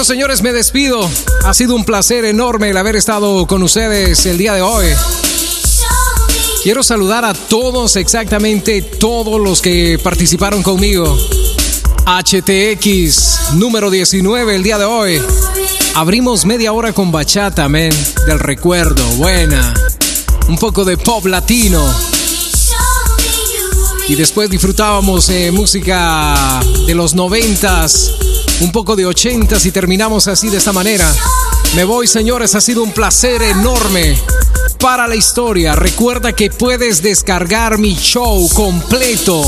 Bueno, señores, me despido. Ha sido un placer enorme el haber estado con ustedes el día de hoy. Quiero saludar a todos, exactamente todos los que participaron conmigo. HTX número 19 el día de hoy. Abrimos media hora con bachata, men, del recuerdo, buena. Un poco de pop latino. Y después disfrutábamos música de los noventas, un poco de ochentas y terminamos así de esta manera. Me voy, señores, ha sido un placer enorme para la historia. Recuerda que puedes descargar mi show completo.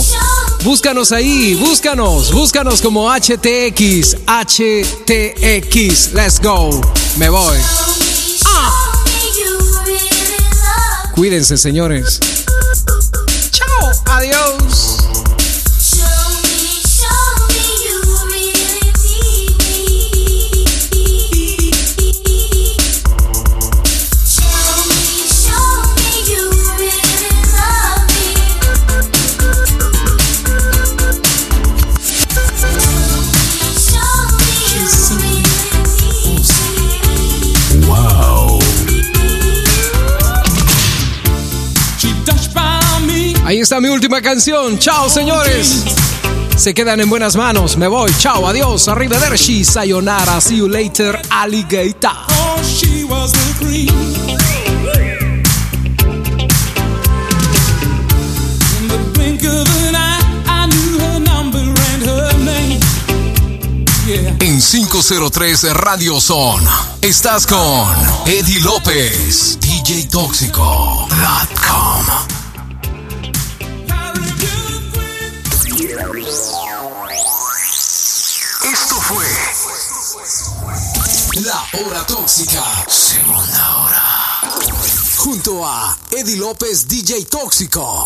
Búscanos ahí, búscanos, búscanos como HTX, HTX. Let's go. Me voy. Cuídense, señores. Mi última canción. Chao, señores. Se quedan en buenas manos. Me voy. Chao, adiós. Arrivederci. Sayonara. See you later, alligator. Oh, she was the cream. In the blink of an eye, I knew her number and her name. Yeah. En 503 Radio Son, estás con Eddie López, DJ Tóxico.com. Hora Tóxica. Segunda hora. Junto a Eddie López, DJ Tóxico.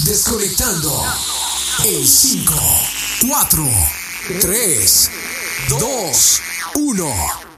Desconectando. En 5, 4, 3, 2, 1.